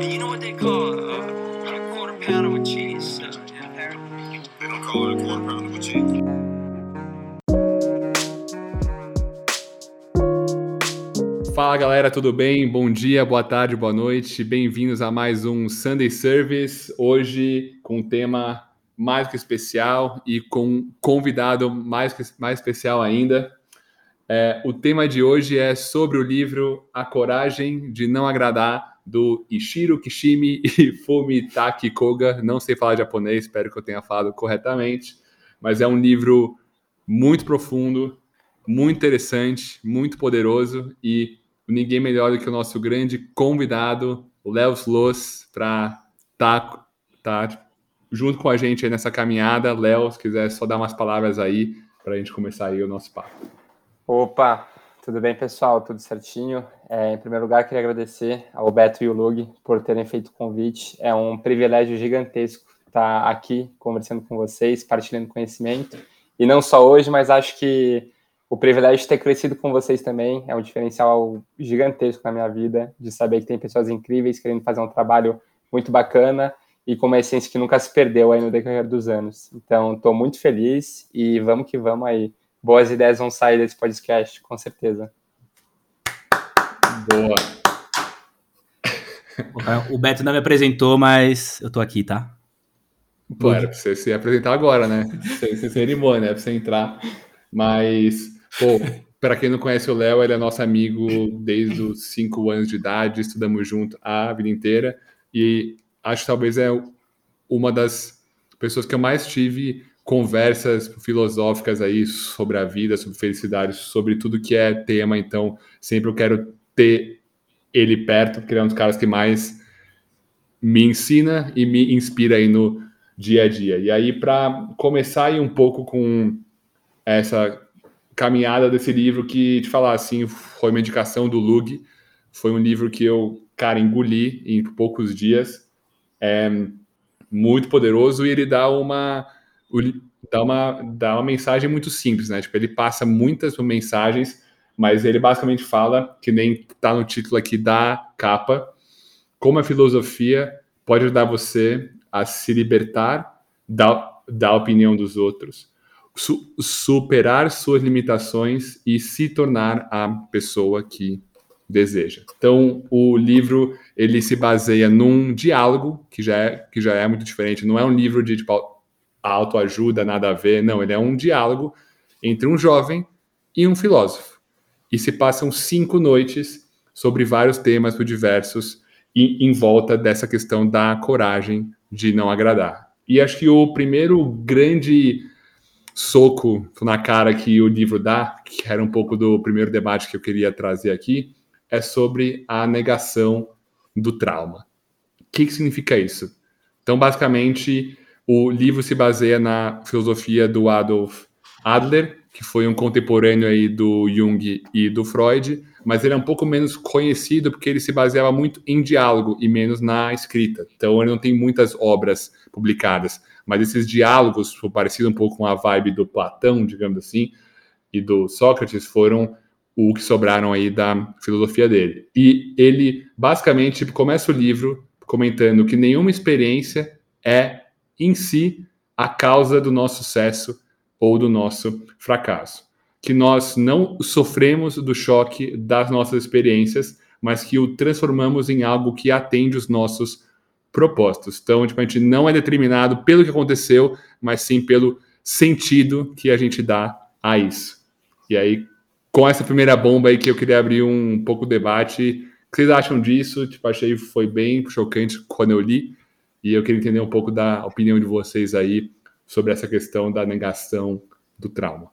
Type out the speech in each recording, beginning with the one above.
And you know what they call uh, a quarter pounder with cheese uh? They don't call it a quarter pounder with cheese. Fala galera, tudo bem? Bom dia, boa tarde, boa noite. Bem-vindos a mais um Sunday Service. Hoje com um tema mais que especial e com um convidado mais, que- mais especial ainda. É, o tema de hoje é sobre o livro A Coragem de Não Agradar, do Ishiro Kishimi e Fumitaki Koga. Não sei falar japonês, espero que eu tenha falado corretamente, mas é um livro muito profundo, muito interessante, muito poderoso e ninguém melhor do que o nosso grande convidado, Léo Sloss, para estar tá, tá junto com a gente nessa caminhada. Léo, se quiser só dar umas palavras aí para a gente começar aí o nosso papo. Opa, tudo bem, pessoal? Tudo certinho? É, em primeiro lugar, queria agradecer ao Beto e ao Lug por terem feito o convite. É um privilégio gigantesco estar aqui conversando com vocês, partilhando conhecimento. E não só hoje, mas acho que o privilégio de ter crescido com vocês também é um diferencial gigantesco na minha vida, de saber que tem pessoas incríveis querendo fazer um trabalho muito bacana e com uma essência que nunca se perdeu aí no decorrer dos anos. Então, estou muito feliz e vamos que vamos aí. Boas ideias vão sair desse podcast, com certeza. Boa. O Beto não me apresentou, mas eu tô aqui, tá? Pô, era pra você se apresentar agora, né? Sem, sem cerimônia, é pra você entrar. Mas, pô, para quem não conhece o Léo, ele é nosso amigo desde os 5 anos de idade, estudamos junto a vida inteira. E acho que talvez é uma das pessoas que eu mais tive conversas filosóficas aí sobre a vida, sobre felicidade, sobre tudo que é tema. Então, sempre eu quero ter ele perto, porque ele é um dos caras que mais me ensina e me inspira aí no dia a dia. E aí, para começar aí um pouco com essa caminhada desse livro que, te falar assim, foi uma indicação do Lug, foi um livro que eu, cara, engoli em poucos dias, é muito poderoso e ele dá uma, dá uma, dá uma mensagem muito simples, né? Tipo, ele passa muitas mensagens, mas ele basicamente fala, que nem tá no título aqui da capa, como a filosofia pode ajudar você a se libertar da, da opinião dos outros, su superar suas limitações e se tornar a pessoa que deseja. Então, o livro ele se baseia num diálogo que já é, que já é muito diferente. Não é um livro de tipo, autoajuda, nada a ver. Não, ele é um diálogo entre um jovem e um filósofo. E se passam cinco noites sobre vários temas diversos e em volta dessa questão da coragem de não agradar. E acho que o primeiro grande soco na cara que o livro dá, que era um pouco do primeiro debate que eu queria trazer aqui, é sobre a negação do trauma. O que, que significa isso? Então, basicamente, o livro se baseia na filosofia do Adolf Adler, que foi um contemporâneo aí do Jung e do Freud, mas ele é um pouco menos conhecido porque ele se baseava muito em diálogo e menos na escrita. Então ele não tem muitas obras publicadas, mas esses diálogos, parecido um pouco com a vibe do Platão, digamos assim, e do Sócrates, foram o que sobraram aí da filosofia dele. E ele basicamente tipo, começa o livro comentando que nenhuma experiência é em si a causa do nosso sucesso ou do nosso fracasso. Que nós não sofremos do choque das nossas experiências, mas que o transformamos em algo que atende os nossos propósitos. Então, tipo, a gente não é determinado pelo que aconteceu, mas sim pelo sentido que a gente dá a isso. E aí, com essa primeira bomba aí que eu queria abrir um pouco o debate, o que vocês acham disso? Tipo, achei foi bem chocante quando eu li, e eu queria entender um pouco da opinião de vocês aí sobre essa questão da negação do trauma.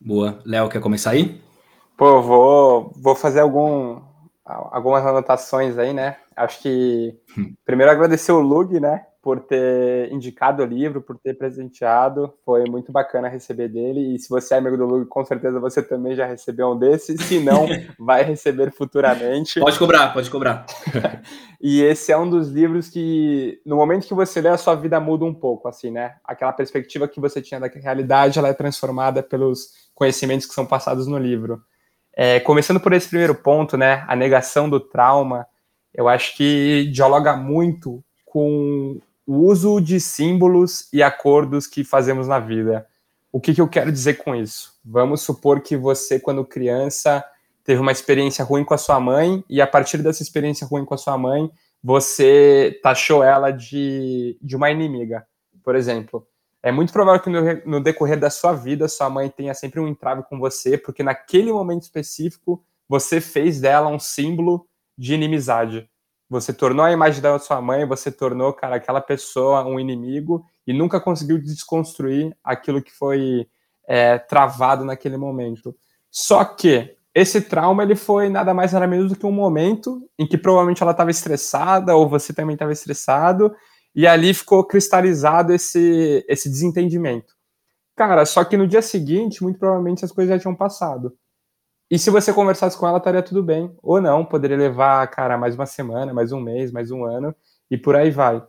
Boa. Léo, quer começar aí? Pô, vou, vou fazer algum, algumas anotações aí, né? Acho que primeiro agradecer o Lug, né, por ter indicado o livro, por ter presenteado. Foi muito bacana receber dele. E se você é amigo do Lug, com certeza você também já recebeu um desses. Se não, vai receber futuramente. Pode cobrar, pode cobrar. e esse é um dos livros que, no momento que você lê, a sua vida muda um pouco, assim, né? Aquela perspectiva que você tinha da realidade, ela é transformada pelos conhecimentos que são passados no livro. É, começando por esse primeiro ponto, né, a negação do trauma, eu acho que dialoga muito com o uso de símbolos e acordos que fazemos na vida. O que, que eu quero dizer com isso? Vamos supor que você, quando criança, teve uma experiência ruim com a sua mãe e a partir dessa experiência ruim com a sua mãe, você taxou ela de, de uma inimiga, por exemplo. É muito provável que no, no decorrer da sua vida, sua mãe tenha sempre um entrave com você, porque naquele momento específico, você fez dela um símbolo de inimizade. Você tornou a imagem da sua mãe, você tornou, cara, aquela pessoa um inimigo e nunca conseguiu desconstruir aquilo que foi é, travado naquele momento. Só que esse trauma ele foi nada mais nada menos do que um momento em que provavelmente ela estava estressada ou você também estava estressado e ali ficou cristalizado esse esse desentendimento. Cara, só que no dia seguinte, muito provavelmente as coisas já tinham passado. E se você conversasse com ela, estaria tudo bem. Ou não, poderia levar, cara, mais uma semana, mais um mês, mais um ano, e por aí vai.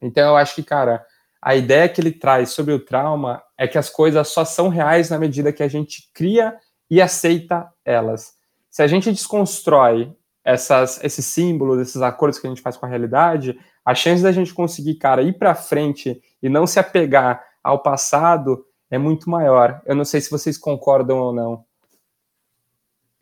Então eu acho que, cara, a ideia que ele traz sobre o trauma é que as coisas só são reais na medida que a gente cria e aceita elas. Se a gente desconstrói essas, esses símbolos, esses acordos que a gente faz com a realidade, a chance da gente conseguir, cara, ir para frente e não se apegar ao passado é muito maior. Eu não sei se vocês concordam ou não.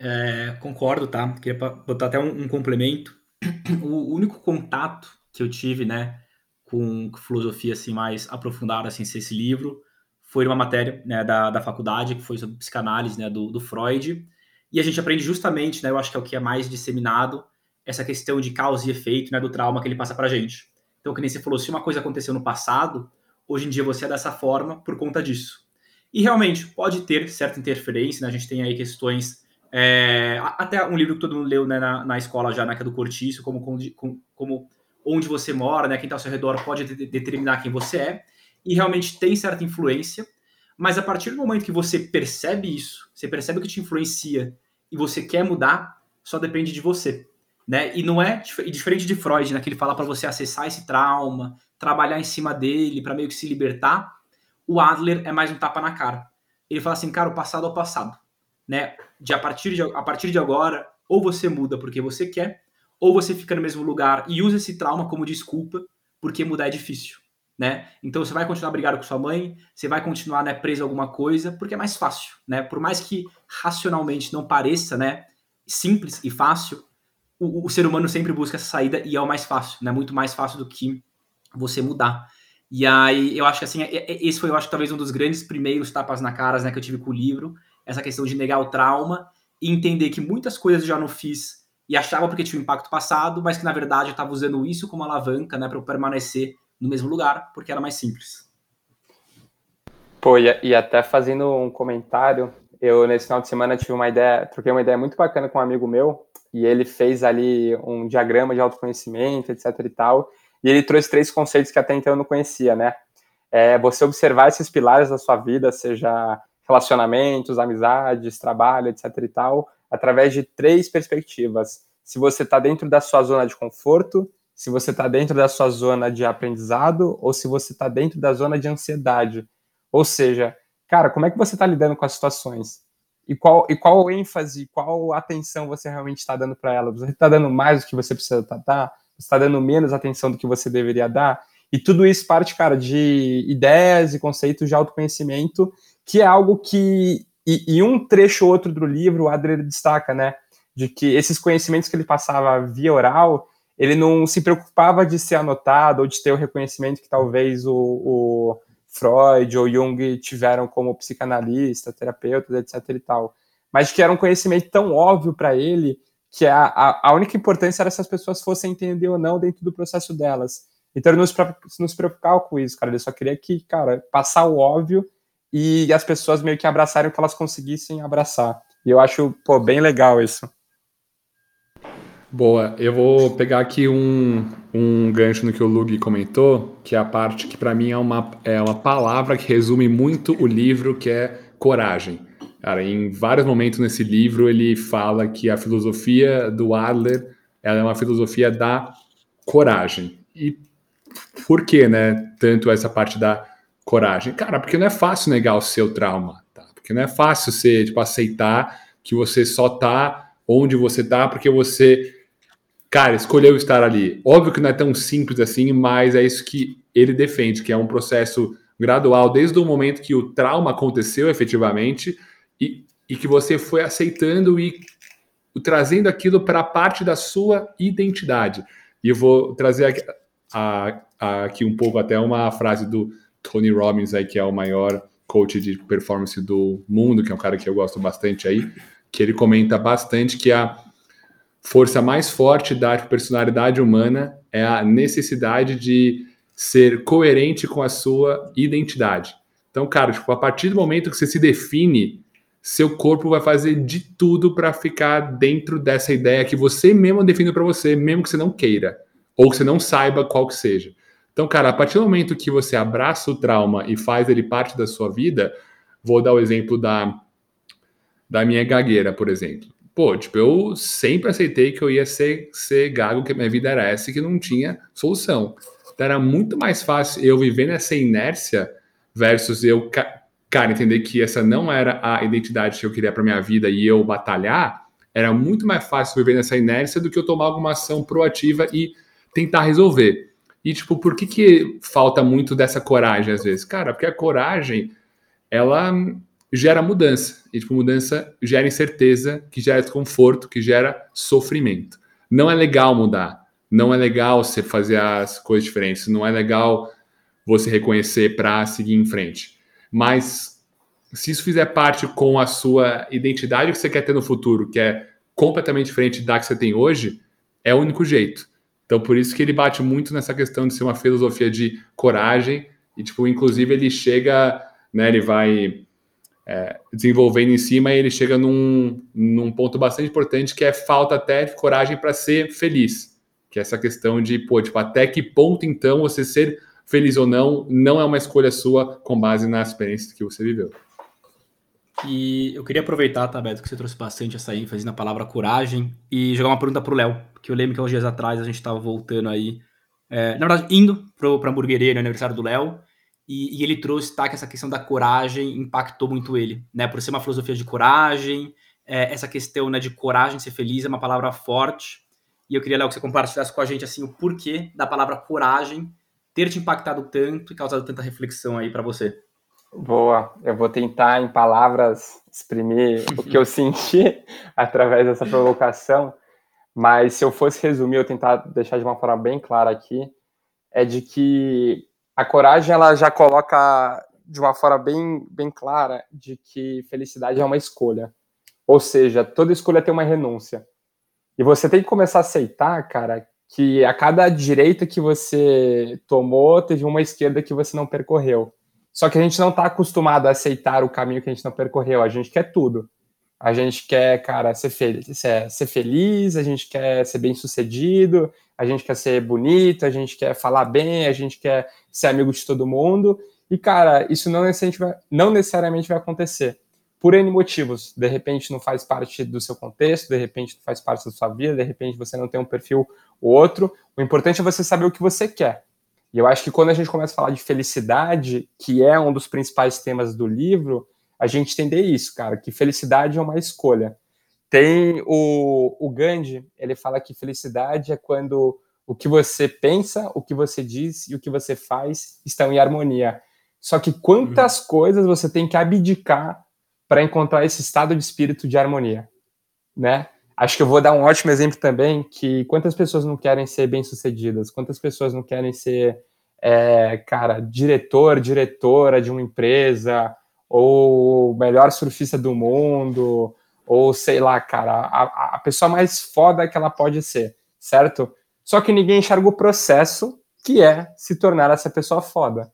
É, concordo, tá? Queria botar até um, um, complemento. O único contato que eu tive, né, com filosofia assim mais aprofundada, assim, esse livro, foi uma matéria né, da, da faculdade que foi sobre psicanálise, né, do, do Freud. E a gente aprende justamente, né, eu acho que é o que é mais disseminado, essa questão de causa e efeito, né, do trauma que ele passa para gente. Então, que nem você falou, se uma coisa aconteceu no passado, hoje em dia você é dessa forma por conta disso. E realmente pode ter certa interferência, né? A gente tem aí questões é, até um livro que todo mundo leu né, na, na escola já, né, que é do Cortiço, como, como, como onde você mora, né, quem está ao seu redor pode de, determinar quem você é, e realmente tem certa influência, mas a partir do momento que você percebe isso, você percebe o que te influencia e você quer mudar, só depende de você. Né? E não é diferente de Freud, né, que ele fala para você acessar esse trauma, trabalhar em cima dele, para meio que se libertar. O Adler é mais um tapa na cara. Ele fala assim, cara, o passado é o passado né? De a partir de, a partir de agora, ou você muda porque você quer, ou você fica no mesmo lugar e usa esse trauma como desculpa, porque mudar é difícil, né? Então você vai continuar brigado com sua mãe, você vai continuar né, preso a alguma coisa, porque é mais fácil, né? Por mais que racionalmente não pareça, né, simples e fácil, o, o ser humano sempre busca essa saída e é o mais fácil, né? Muito mais fácil do que você mudar. E aí eu acho que assim, é, é, esse foi, eu acho, talvez um dos grandes primeiros tapas na caras, né, que eu tive com o livro, essa questão de negar o trauma e entender que muitas coisas eu já não fiz e achava porque tinha um impacto passado, mas que na verdade eu estava usando isso como alavanca, né, para eu permanecer no mesmo lugar, porque era mais simples. Pô, e, e até fazendo um comentário, eu nesse final de semana tive uma ideia, troquei uma ideia muito bacana com um amigo meu, e ele fez ali um diagrama de autoconhecimento, etc e tal, e ele trouxe três conceitos que até então eu não conhecia, né? É você observar esses pilares da sua vida, seja relacionamentos, amizades, trabalho, etc e tal, através de três perspectivas. Se você está dentro da sua zona de conforto, se você está dentro da sua zona de aprendizado ou se você está dentro da zona de ansiedade. Ou seja, cara, como é que você está lidando com as situações? E qual, e qual ênfase, qual atenção você realmente está dando para ela? Você está dando mais do que você precisa dar? Você está dando menos atenção do que você deveria dar? E tudo isso parte, cara, de ideias e conceitos de autoconhecimento que é algo que, e, um trecho ou outro do livro, o Adler destaca, né, de que esses conhecimentos que ele passava via oral, ele não se preocupava de ser anotado ou de ter o reconhecimento que talvez o, o Freud ou Jung tiveram como psicanalista, terapeuta, etc e tal, mas que era um conhecimento tão óbvio para ele que a, a, a, única importância era se as pessoas fossem entender ou não dentro do processo delas. Então ele não se, não se preocupava com isso, cara. Ele só queria que, cara, passar o óbvio e as pessoas meio que abraçarem o que elas conseguissem abraçar. E eu acho, pô, bem legal isso. Boa, eu vou pegar aqui um, um gancho no que o Lug comentou, que é a parte que para mim é uma, é uma palavra que resume muito o livro, que é coragem. Cara, em vários momentos nesse livro ele fala que a filosofia do Adler ela é uma filosofia da coragem. E por que, né? Tanto essa parte da coragem? Cara, porque não é fácil negar o seu trauma, tá? Porque não é fácil você, tipo, aceitar que você só tá onde você tá porque você cara, escolheu estar ali. Óbvio que não é tão simples assim, mas é isso que ele defende, que é um processo gradual desde o momento que o trauma aconteceu efetivamente e, e que você foi aceitando e trazendo aquilo para parte da sua identidade. E eu vou trazer aqui, a, a, aqui um pouco até uma frase do Tony Robbins, aí, que é o maior coach de performance do mundo, que é um cara que eu gosto bastante aí, que ele comenta bastante que a força mais forte da personalidade humana é a necessidade de ser coerente com a sua identidade. Então, cara, tipo, a partir do momento que você se define, seu corpo vai fazer de tudo para ficar dentro dessa ideia que você mesmo define para você, mesmo que você não queira, ou que você não saiba qual que seja. Então, cara, a partir do momento que você abraça o trauma e faz ele parte da sua vida, vou dar o exemplo da, da minha gagueira, por exemplo. Pô, tipo, eu sempre aceitei que eu ia ser, ser gago, que minha vida era essa e que não tinha solução. Então, era muito mais fácil eu viver nessa inércia versus eu, cara, entender que essa não era a identidade que eu queria para minha vida e eu batalhar. Era muito mais fácil viver nessa inércia do que eu tomar alguma ação proativa e tentar resolver. E, tipo, por que, que falta muito dessa coragem às vezes? Cara, porque a coragem, ela gera mudança. E, tipo, mudança gera incerteza, que gera desconforto, que gera sofrimento. Não é legal mudar. Não é legal você fazer as coisas diferentes. Não é legal você reconhecer para seguir em frente. Mas se isso fizer parte com a sua identidade que você quer ter no futuro, que é completamente diferente da que você tem hoje, é o único jeito. Então, por isso que ele bate muito nessa questão de ser uma filosofia de coragem e, tipo, inclusive ele chega, né, ele vai é, desenvolvendo em cima e ele chega num, num ponto bastante importante que é falta até de coragem para ser feliz, que é essa questão de, pô, tipo, até que ponto então você ser feliz ou não não é uma escolha sua com base na experiência que você viveu. E eu queria aproveitar, tá, que você trouxe bastante essa ênfase na palavra coragem e jogar uma pergunta pro Léo, que eu lembro que uns dias atrás a gente estava voltando aí, é, na verdade, indo pro, pra hamburgueria no aniversário do Léo, e, e, ele trouxe, tá, que essa questão da coragem impactou muito ele, né, por ser uma filosofia de coragem, é, essa questão, né, de coragem, ser feliz, é uma palavra forte, e eu queria, Léo, que você compartilhasse com a gente, assim, o porquê da palavra coragem ter te impactado tanto e causado tanta reflexão aí para você. Boa, eu vou tentar em palavras exprimir o que eu senti através dessa provocação, mas se eu fosse resumir, eu tentar deixar de uma forma bem clara aqui, é de que a coragem ela já coloca de uma forma bem, bem clara de que felicidade é uma escolha. Ou seja, toda escolha tem uma renúncia. E você tem que começar a aceitar, cara, que a cada direita que você tomou, teve uma esquerda que você não percorreu. Só que a gente não está acostumado a aceitar o caminho que a gente não percorreu. A gente quer tudo. A gente quer, cara, ser feliz, ser feliz, a gente quer ser bem sucedido, a gente quer ser bonito, a gente quer falar bem, a gente quer ser amigo de todo mundo. E, cara, isso não necessariamente vai, não necessariamente vai acontecer. Por N motivos. De repente não faz parte do seu contexto, de repente não faz parte da sua vida, de repente você não tem um perfil ou outro. O importante é você saber o que você quer. E eu acho que quando a gente começa a falar de felicidade, que é um dos principais temas do livro, a gente entender isso, cara, que felicidade é uma escolha. Tem o, o Gandhi, ele fala que felicidade é quando o que você pensa, o que você diz e o que você faz estão em harmonia. Só que quantas uhum. coisas você tem que abdicar para encontrar esse estado de espírito de harmonia, né? Acho que eu vou dar um ótimo exemplo também, que quantas pessoas não querem ser bem-sucedidas, quantas pessoas não querem ser, é, cara, diretor, diretora de uma empresa, ou melhor surfista do mundo, ou sei lá, cara, a, a pessoa mais foda que ela pode ser, certo? Só que ninguém enxerga o processo que é se tornar essa pessoa foda.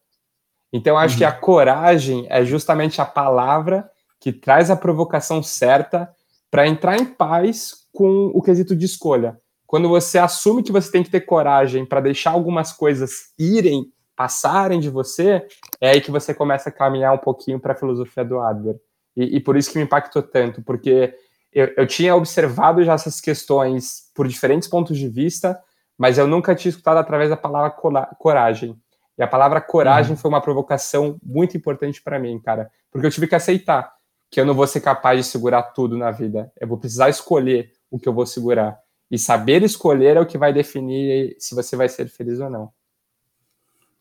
Então, acho uhum. que a coragem é justamente a palavra que traz a provocação certa para entrar em paz com o quesito de escolha. Quando você assume que você tem que ter coragem para deixar algumas coisas irem, passarem de você, é aí que você começa a caminhar um pouquinho para a filosofia do Adler. E, e, por isso que me impactou tanto, porque eu, eu tinha observado já essas questões por diferentes pontos de vista, mas eu nunca tinha escutado através da palavra coragem. E a palavra coragem uhum. foi uma provocação muito importante para mim, cara, porque eu tive que aceitar que eu não vou ser capaz de segurar tudo na vida. Eu vou precisar escolher o que eu vou segurar. E saber escolher é o que vai definir se você vai ser feliz ou não.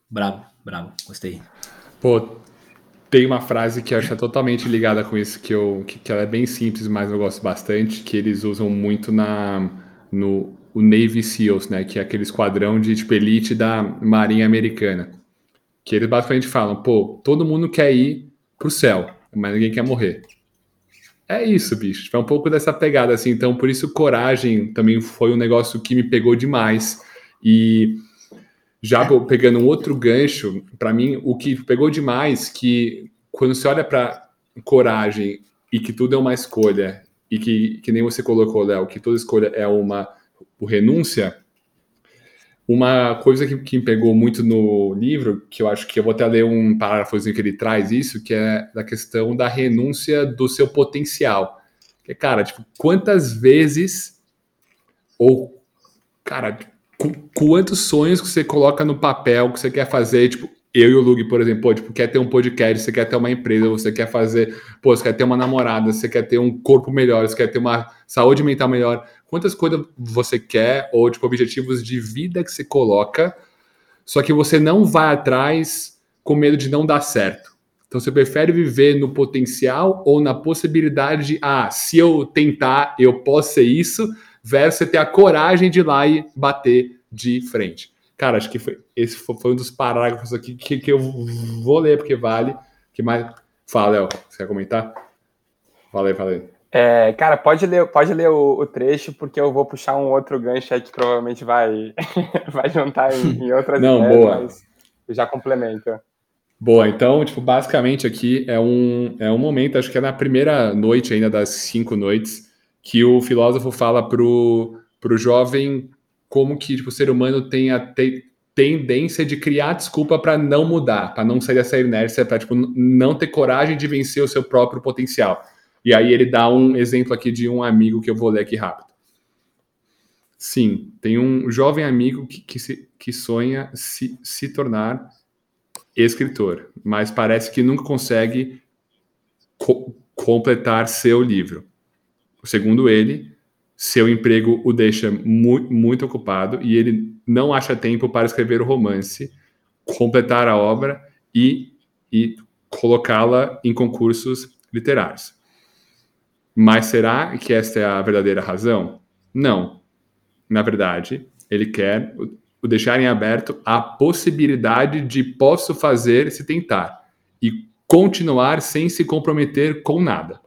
Bravo, bravo, gostei. Pô, tem uma frase que eu acho totalmente ligada com isso, que, eu, que, que ela é bem simples, mas eu gosto bastante, que eles usam muito na, no o Navy SEALs, né? Que é aquele esquadrão de tipo, elite da Marinha Americana. Que eles basicamente falam, pô, todo mundo quer ir pro céu, mas ninguém quer morrer. É isso, bicho. É um pouco dessa pegada, assim. Então, por isso, coragem também foi um negócio que me pegou demais. E já pegando um outro gancho, para mim, o que pegou demais, que quando você olha para coragem e que tudo é uma escolha, e que, que nem você colocou, Léo, que toda escolha é uma renúncia, uma coisa que, que me pegou muito no livro, que eu acho que eu vou até ler um parágrafozinho que ele traz isso, que é da questão da renúncia do seu potencial. Que, cara, tipo, quantas vezes ou, cara, quantos sonhos que você coloca no papel que você quer fazer, tipo, eu e o Lug, por exemplo, tipo, quer ter um podcast, você quer ter uma empresa, você quer fazer, pô, você quer ter uma namorada, você quer ter um corpo melhor, você quer ter uma saúde mental melhor. Quantas coisas você quer, ou tipo, objetivos de vida que você coloca, só que você não vai atrás com medo de não dar certo. Então você prefere viver no potencial ou na possibilidade de, ah, se eu tentar, eu posso ser isso, versus você ter a coragem de ir lá e bater de frente. Cara, acho que foi, esse foi um dos parágrafos aqui que, que eu vou ler, porque vale. Que mais. Fala, Léo, você quer comentar? Fala aí. É, cara, pode ler, pode ler o, o, trecho, porque eu vou puxar um outro gancho aí que provavelmente vai, vai juntar em, em outras Não, ideias, boa. mas eu já complemento. Boa, então, tipo, basicamente aqui é um, é um momento, acho que é na primeira noite ainda das cinco noites, que o filósofo fala pro, pro jovem como que tipo, o ser humano tem a te, tendência de criar desculpa para não mudar, para não sair dessa inércia, para tipo, não ter coragem de vencer o seu próprio potencial. E aí ele dá um exemplo aqui de um amigo que eu vou ler aqui rápido. Sim, tem um jovem amigo que, que, se, que sonha se, se tornar escritor, mas parece que nunca consegue co completar seu livro. Segundo ele, seu emprego o deixa mu muito ocupado e ele não acha tempo para escrever o romance, completar a obra e, e colocá-la em concursos literários. Mas será que esta é a verdadeira razão? Não. Na verdade, ele quer o deixar em aberto a possibilidade de posso fazer se tentar e continuar sem se comprometer com nada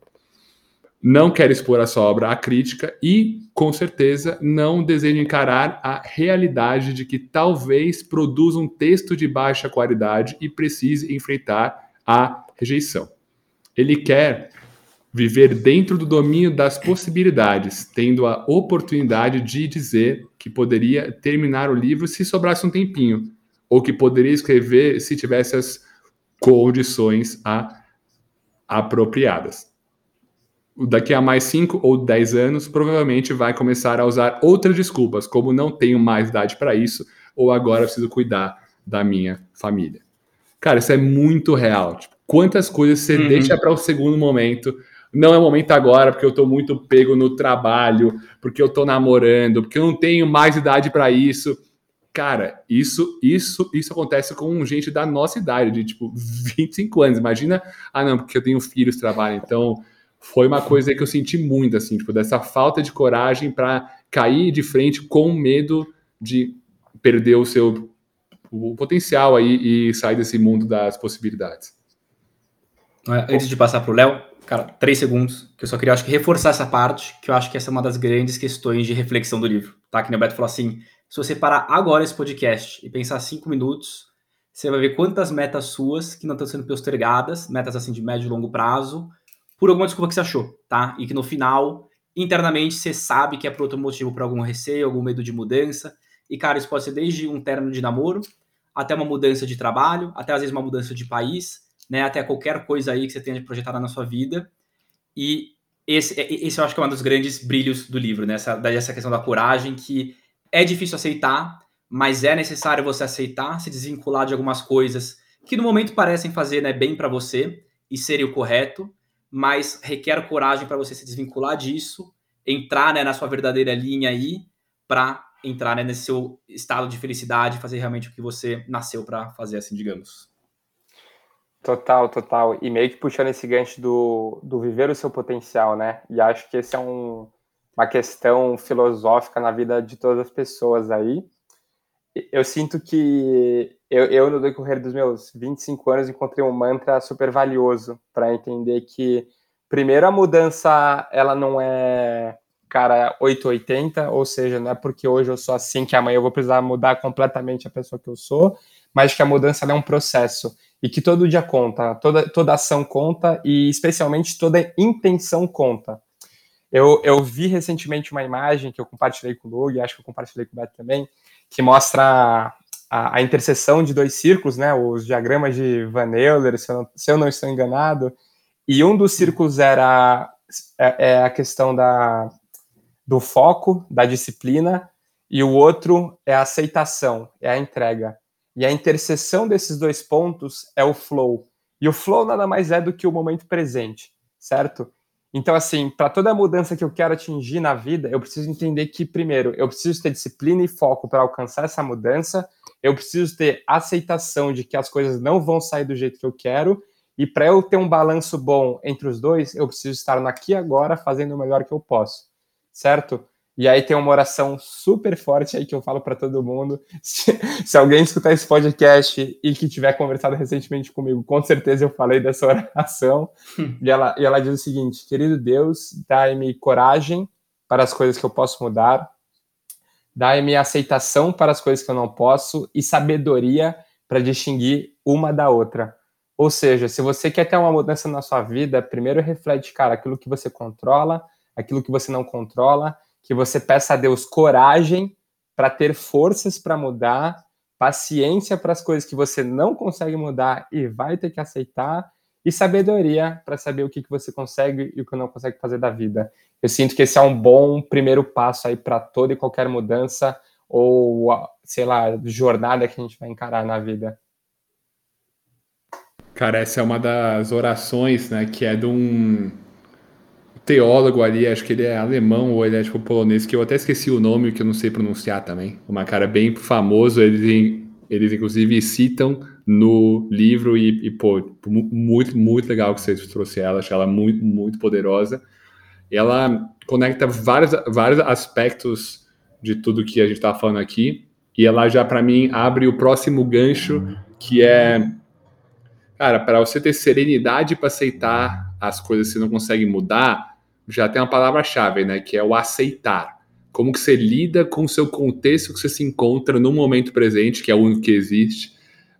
não quer expor a sua obra à crítica e, com certeza, não deseja encarar a realidade de que talvez produza um texto de baixa qualidade e precise enfrentar a rejeição. Ele quer viver dentro do domínio das possibilidades, tendo a oportunidade de dizer que poderia terminar o livro se sobrasse um tempinho, ou que poderia escrever se tivesse as condições a, apropriadas daqui a mais 5 ou 10 anos, provavelmente vai começar a usar outras desculpas, como não tenho mais idade para isso, ou agora preciso cuidar da minha família. Cara, isso é muito real. Tipo, quantas coisas você uhum. deixa para o segundo momento? Não é o momento agora, porque eu estou muito pego no trabalho, porque eu estou namorando, porque eu não tenho mais idade para isso. Cara, isso, isso, isso acontece com gente da nossa idade, de tipo 25 anos. Imagina, ah, não, porque eu tenho filhos, trabalho, então foi uma coisa que eu senti muito, assim, tipo, dessa falta de coragem para cair de frente com medo de perder o seu o potencial aí e sair desse mundo das possibilidades. Antes de passar para o Léo, cara, três segundos, que eu só queria, acho que, reforçar essa parte, que eu acho que essa é uma das grandes questões de reflexão do livro, tá? Que o Beto falou assim, se você parar agora esse podcast e pensar cinco minutos, você vai ver quantas metas suas que não estão sendo postergadas, metas assim de médio e longo prazo, por alguma desculpa que você achou, tá? E que no final, internamente, você sabe que é por outro motivo, por algum receio, algum medo de mudança. E, cara, isso pode ser desde um término de namoro, até uma mudança de trabalho, até às vezes uma mudança de país, né? Até qualquer coisa aí que você tenha projetada na sua vida. E esse, esse eu acho que é um dos grandes brilhos do livro, né? Essa, essa questão da coragem, que é difícil aceitar, mas é necessário você aceitar, se desvincular de algumas coisas que no momento parecem fazer né, bem para você e serem o correto, mas requer coragem para você se desvincular disso, entrar né, na sua verdadeira linha aí para entrar né, nesse seu estado de felicidade, fazer realmente o que você nasceu para fazer, assim, digamos. Total, total. E meio que puxando esse gancho do, do viver o seu potencial, né? E acho que esse é um, uma questão filosófica na vida de todas as pessoas aí. Eu sinto que eu, eu no decorrer dos meus 25 anos, encontrei um mantra super valioso para entender que, primeiro, a mudança ela não é cara 880, ou seja, não é porque hoje eu sou assim que amanhã eu vou precisar mudar completamente a pessoa que eu sou, mas que a mudança é um processo e que todo dia conta, toda, toda ação conta e especialmente toda intenção conta. Eu, eu vi recentemente uma imagem que eu compartilhei com o Lug, acho que eu compartilhei com o Beto também, que mostra a, a, interseção de dois círculos, né, os diagramas de Van Euler, se eu, não, se eu não estou enganado, e um dos círculos era é, é a questão da, do foco, da disciplina, e o outro é a aceitação, é a entrega. E a interseção desses dois pontos é o flow. E o flow nada mais é do que o momento presente, certo? Então, assim, para toda mudança que eu quero atingir na vida, eu preciso entender que, primeiro, eu preciso ter disciplina e foco para alcançar essa mudança, eu preciso ter aceitação de que as coisas não vão sair do jeito que eu quero, e para eu ter um balanço bom entre os dois, eu preciso estar aqui agora fazendo o melhor que eu posso certo? E aí tem uma oração super forte aí que eu falo para todo mundo. Se, se, alguém escutar esse podcast e que tiver conversado recentemente comigo, com certeza eu falei dessa oração. e, ela, e ela diz o seguinte: Querido Deus, dai-me coragem para as coisas que eu posso mudar, dai-me aceitação para as coisas que eu não posso e sabedoria para distinguir uma da outra. Ou seja, se você quer ter uma mudança na sua vida, primeiro reflete, cara, aquilo que você controla aquilo que você não controla, que você peça a Deus coragem para ter forças para mudar, paciência para as coisas que você não consegue mudar e vai ter que aceitar, e sabedoria para saber o que, que você consegue e o que não consegue fazer da vida. Eu sinto que esse é um bom primeiro passo aí para toda e qualquer mudança ou, sei lá, jornada que a gente vai encarar na vida. Cara, essa é uma das orações, né, que é de um teólogo ali, acho que ele é alemão ou ele é tipo polonês, que eu até esqueci o nome, que eu não sei pronunciar também. Uma cara bem famoso, eles, eles inclusive citam no livro e, e pô, muito, muito legal que você trouxe ela, acho ela muito, muito poderosa. Ela conecta vários, vários aspectos de tudo que a gente está falando aqui, e ela já, para mim, abre o próximo gancho, que é, cara, para você ter serenidade para aceitar as coisas que você não consegue mudar, já tem uma palavra-chave, né? Que é o aceitar. Como que você lida com o seu contexto que você se encontra no momento presente, que é o único que existe.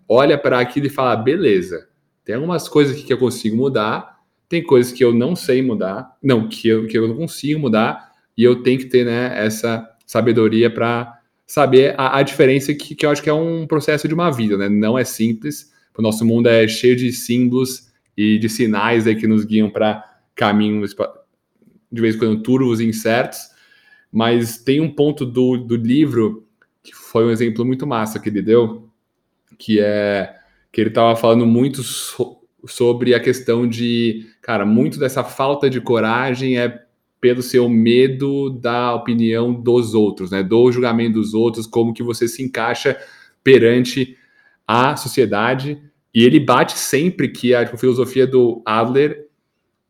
Olha para aquilo e fala, beleza, tem algumas coisas aqui que eu consigo mudar, tem coisas que eu não sei mudar, não, que eu, que eu não consigo mudar, e eu tenho que ter né, essa sabedoria para saber a, a diferença que, que eu acho que é um processo de uma vida, né? Não é simples. O nosso mundo é cheio de símbolos e de sinais aí que nos guiam para caminhos de vez em quando turvos e incertos, mas tem um ponto do, do livro que foi um exemplo muito massa que ele deu, que é que ele estava falando muito so, sobre a questão de, cara, muito dessa falta de coragem é pelo seu medo da opinião dos outros, né, do julgamento dos outros, como que você se encaixa perante a sociedade. E ele bate sempre que a tipo, filosofia do Adler,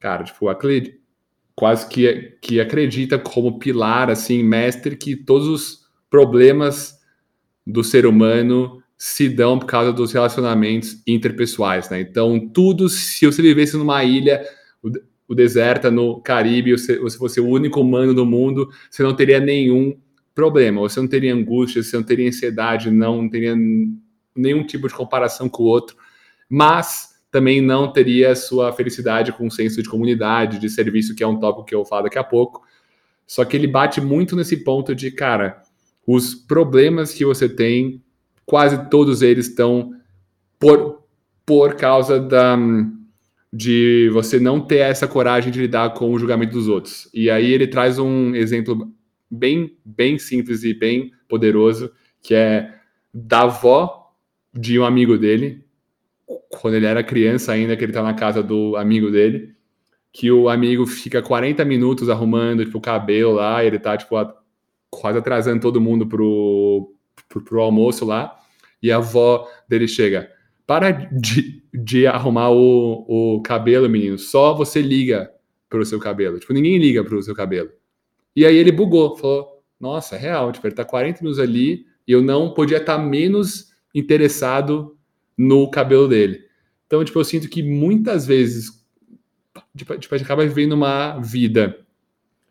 cara, tipo, quase que, que acredita como pilar, assim, mestre, que todos os problemas do ser humano se dão por causa dos relacionamentos interpessoais, né? Então, tudo, se você vivesse numa ilha, o, o deserta no Caribe, você, você fosse o único humano do mundo, você não teria nenhum problema, você não teria angústia, você não teria ansiedade, não teria nenhum tipo de comparação com o outro, mas também não teria sua felicidade com o senso de comunidade, de serviço, que é um tópico que eu vou falar daqui a pouco. Só que ele bate muito nesse ponto de, cara, os problemas que você tem, quase todos eles estão por, por causa da, de você não ter essa coragem de lidar com o julgamento dos outros. E aí ele traz um exemplo bem, bem simples e bem poderoso, que é da avó de um amigo dele, quando ele era criança ainda, que ele tá na casa do amigo dele, que o amigo fica 40 minutos arrumando, tipo, o cabelo lá, ele tá, tipo, quase atrasando todo mundo pro, pro, pro almoço lá, e a avó dele chega. Para de, de arrumar o, o cabelo, menino. Só você liga pro seu cabelo. Tipo, ninguém liga pro seu cabelo. E aí ele bugou, falou: Nossa, é real. Tipo, ele tá 40 minutos ali e eu não podia estar tá menos interessado no cabelo dele. Então, tipo, eu sinto que muitas vezes tipo, tipo, a gente acaba vivendo uma vida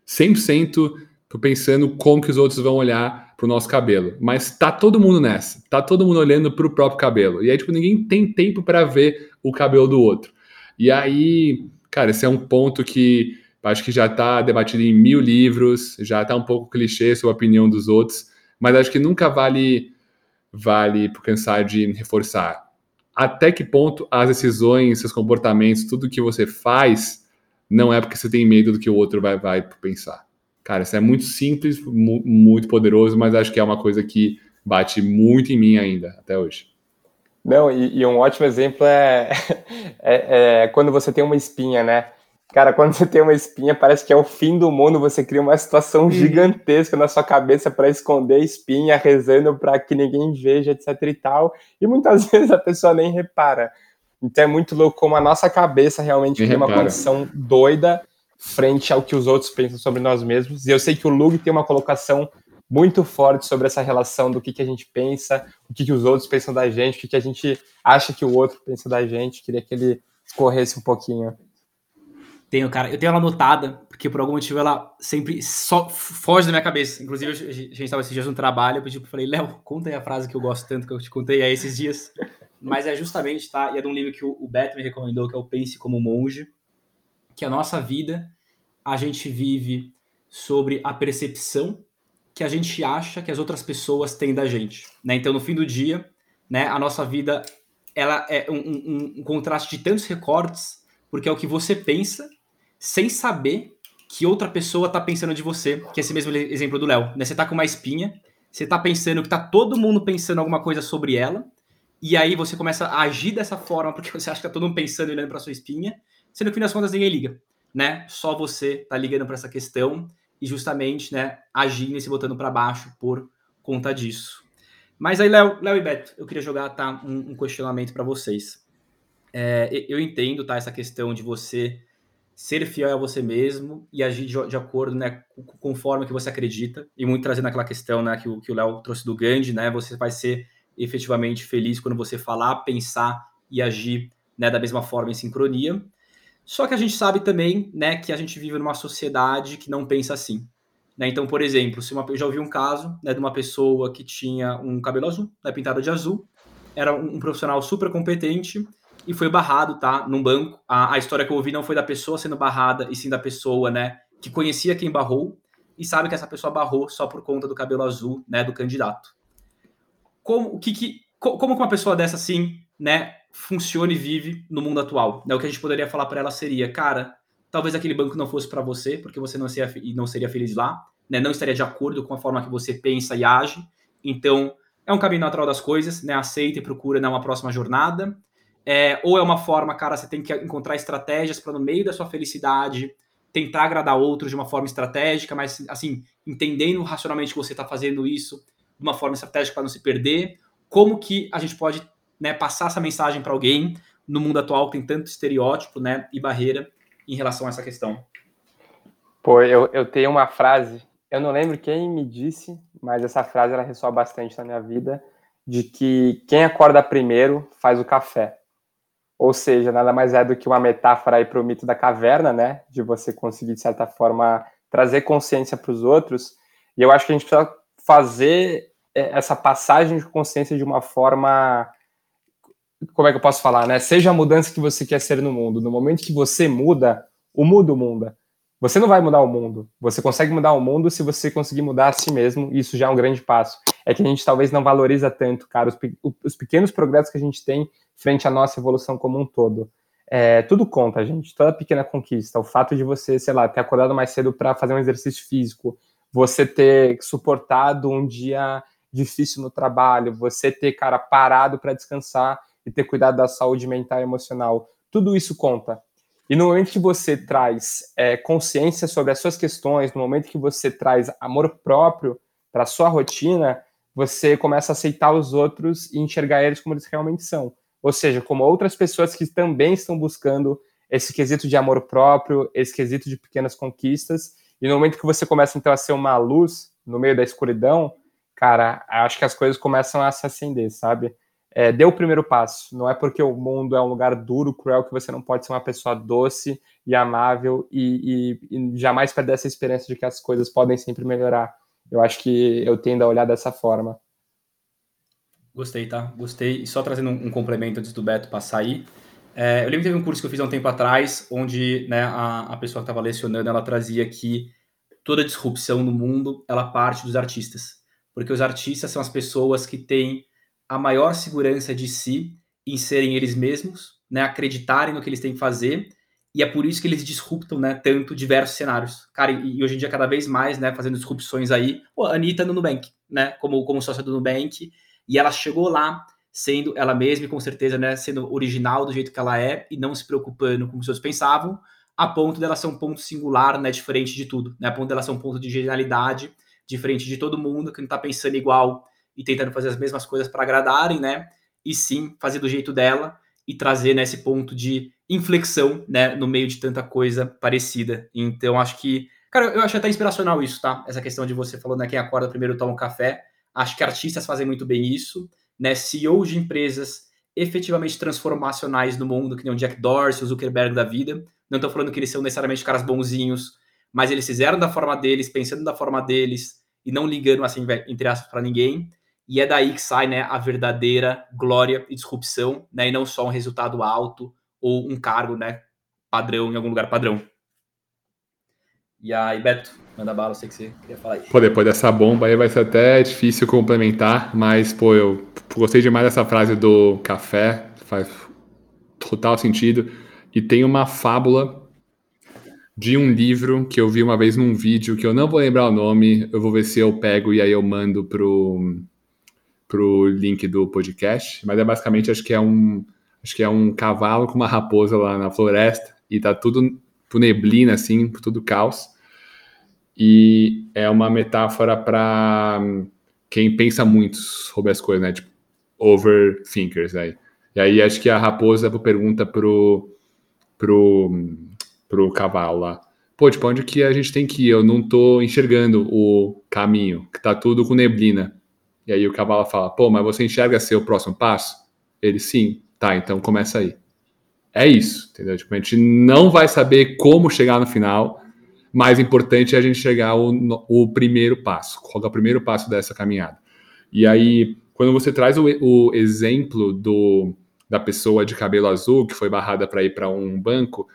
100% pensando como que os outros vão olhar pro nosso cabelo. Mas tá todo mundo nessa. Tá todo mundo olhando pro próprio cabelo. E aí, tipo, ninguém tem tempo para ver o cabelo do outro. E aí, cara, esse é um ponto que acho que já está debatido em mil livros, já está um pouco clichê sobre a opinião dos outros, mas acho que nunca vale vale cansar de reforçar. Até que ponto as decisões, seus comportamentos, tudo que você faz, não é porque você tem medo do que o outro vai, vai pensar. Cara, isso é muito simples, mu muito poderoso, mas acho que é uma coisa que bate muito em mim ainda, até hoje. Não, e, e um ótimo exemplo é, é, é quando você tem uma espinha, né? Cara, quando você tem uma espinha, parece que é o fim do mundo. Você cria uma situação gigantesca na sua cabeça para esconder a espinha, rezando para que ninguém veja, etc e tal. E muitas vezes a pessoa nem repara. Então é muito louco como a nossa cabeça realmente tem uma condição doida frente ao que os outros pensam sobre nós mesmos. E eu sei que o Lug tem uma colocação muito forte sobre essa relação do que, que a gente pensa, o que, que os outros pensam da gente, o que, que a gente acha que o outro pensa da gente. Queria que ele escorresse um pouquinho. Tenho, cara. Eu tenho ela anotada, porque por algum motivo ela sempre só foge da minha cabeça. Inclusive, a gente estava esses dias no trabalho, eu pedi, falei, Léo, conta aí a frase que eu gosto tanto, que eu te contei aí esses dias. Mas é justamente, tá? E é de um livro que o Beto me recomendou, que é o Pense como Monge, que a nossa vida, a gente vive sobre a percepção que a gente acha que as outras pessoas têm da gente, né? Então, no fim do dia, né, a nossa vida, ela é um, um, um contraste de tantos recortes, porque é o que você pensa sem saber que outra pessoa tá pensando de você, que é esse mesmo exemplo do Léo, né? Você tá com uma espinha, você tá pensando que tá todo mundo pensando alguma coisa sobre ela, e aí você começa a agir dessa forma porque você acha que tá todo mundo pensando e olhando para sua espinha, sendo que no fim das contas ninguém liga, né? Só você tá ligando para essa questão e justamente, né, agindo e se botando para baixo por conta disso. Mas aí, Léo, Léo e Beto, eu queria jogar tá, um, um questionamento para vocês. É, eu entendo, tá, essa questão de você ser fiel a você mesmo e agir de, de acordo, né, conforme que você acredita, e muito trazendo aquela questão, né, que o, que o Léo trouxe do Gandhi, né, você vai ser efetivamente feliz quando você falar, pensar e agir, né, da mesma forma em sincronia. Só que a gente sabe também, né, que a gente vive numa sociedade que não pensa assim. Né? Então, por exemplo, se uma, eu já ouvi um caso né, de uma pessoa que tinha um cabelo azul, né, pintado de azul, era um, um profissional super competente, e foi barrado, tá? Num banco. A, a história que eu ouvi não foi da pessoa sendo barrada, e sim da pessoa, né? Que conhecia quem barrou e sabe que essa pessoa barrou só por conta do cabelo azul, né? Do candidato. Como, o que, que, como uma pessoa dessa, assim, né? Funciona e vive no mundo atual? Né? O que a gente poderia falar para ela seria, cara, talvez aquele banco não fosse para você, porque você não seria, não seria feliz lá, né? Não estaria de acordo com a forma que você pensa e age. Então, é um caminho natural das coisas, né? Aceita e procura numa próxima jornada. É, ou é uma forma, cara, você tem que encontrar estratégias para no meio da sua felicidade tentar agradar outros de uma forma estratégica, mas assim, entendendo racionalmente que você está fazendo isso de uma forma estratégica para não se perder. Como que a gente pode né, passar essa mensagem para alguém no mundo atual que tem tanto estereótipo né, e barreira em relação a essa questão? Pô, eu, eu tenho uma frase, eu não lembro quem me disse, mas essa frase ela ressoa bastante na minha vida, de que quem acorda primeiro faz o café. Ou seja, nada mais é do que uma metáfora aí para o mito da caverna, né? De você conseguir, de certa forma, trazer consciência para os outros. E eu acho que a gente precisa fazer é, essa passagem de consciência de uma forma. Como é que eu posso falar, né? Seja a mudança que você quer ser no mundo. No momento que você muda, o mundo muda. Você não vai mudar o mundo. Você consegue mudar o mundo se você conseguir mudar a si mesmo, e isso já é um grande passo. É que a gente talvez não valoriza tanto, cara, os, os pequenos progressos que a gente tem frente à nossa evolução como um todo. É, tudo conta, gente. Toda pequena conquista. O fato de você, sei lá, ter acordado mais cedo para fazer um exercício físico, você ter suportado um dia difícil no trabalho, você ter, cara, parado para descansar e ter cuidado da saúde mental e emocional. Tudo isso conta. E no momento que você traz é, consciência sobre as suas questões, no momento que você traz amor próprio, para sua rotina, você começa a aceitar os outros e enxergar eles como eles realmente são. Ou seja, como outras pessoas que também estão buscando esse quesito de amor próprio, esse quesito de pequenas conquistas. E no momento que você começa então a ser uma luz no meio da escuridão, cara, acho que as coisas começam a se acender, sabe? É, dê o primeiro passo. Não é porque o mundo é um lugar duro, cruel, que você não pode ser uma pessoa doce e amável e, e, e jamais perder essa experiência de que as coisas podem sempre melhorar. Eu acho que eu tendo a olhar dessa forma. Gostei, tá? Gostei. E só trazendo um, complemento antes do Beto passar aí. É, eu lembro que teve um curso que eu fiz há um tempo atrás, onde né, a, a pessoa que estava lecionando, ela trazia que toda disrupção no mundo, ela parte dos artistas. Porque os artistas são as pessoas que têm a maior segurança de si em serem eles mesmos, né, acreditarem no que eles têm que fazer, e é por isso que eles disruptam, né, tanto diversos cenários. Cara, e, hoje em dia cada vez mais, né, fazendo disrupções aí, pô, a Anitta no Nubank, né, como, como sócia do Nubank, e ela chegou lá sendo ela mesma e com certeza, né, sendo original do jeito que ela é e não se preocupando com o que os outros pensavam, a ponto dela ser um ponto singular, né, diferente de tudo, né, a ponto dela ser um ponto de genialidade, diferente de todo mundo que não tá pensando igual e tentando fazer as mesmas coisas para agradarem, né, e sim fazer do jeito dela e trazer nesse né, ponto de inflexão, né, no meio de tanta coisa parecida. Então acho que, cara, eu acho até inspiracional isso, tá? Essa questão de você falou, né, quem acorda primeiro toma um café. Acho que artistas fazem muito bem isso, né? CEOs de empresas efetivamente transformacionais no mundo, que nem o Jack Dorsey, o Zuckerberg da vida. Não estou falando que eles são necessariamente caras bonzinhos, mas eles fizeram da forma deles, pensando da forma deles e não ligando assim, entre aspas, para ninguém. E é daí que sai né, a verdadeira glória e disrupção, né, e não só um resultado alto ou um cargo né, padrão em algum lugar padrão. E aí, Beto, manda bala, eu sei que você queria falar aí. Pô, depois dessa bomba aí vai ser até difícil complementar, mas, pô, eu gostei demais dessa frase do café, faz total sentido. E tem uma fábula de um livro que eu vi uma vez num vídeo, que eu não vou lembrar o nome, eu vou ver se eu pego e aí eu mando pro, pro link do podcast, mas é basicamente acho que é um acho que é um cavalo com uma raposa lá na floresta e tá tudo por neblina assim, tudo caos. E é uma metáfora para quem pensa muito sobre as coisas, né? Tipo overthinkers aí. E aí acho que a raposa pergunta pro pro pro cavalo lá. Pô, tipo, onde que a gente tem que ir? Eu não tô enxergando o caminho, que tá tudo com neblina. E aí o cavalo fala: pô, mas você enxerga seu próximo passo? Ele, sim. Tá, então começa aí. É isso, entendeu? Tipo, a gente não vai saber como chegar no final, mais importante é a gente chegar o, o primeiro passo. Qual é o primeiro passo dessa caminhada? E aí, quando você traz o, o exemplo do, da pessoa de cabelo azul que foi barrada para ir para um banco,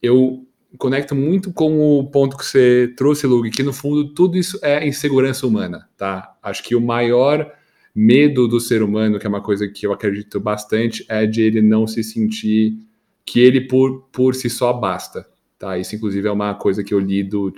eu conecto muito com o ponto que você trouxe, Lug, que no fundo tudo isso é insegurança humana, tá? Acho que o maior medo do ser humano, que é uma coisa que eu acredito bastante, é de ele não se sentir que ele por, por si só basta, tá? Isso inclusive é uma coisa que eu lido,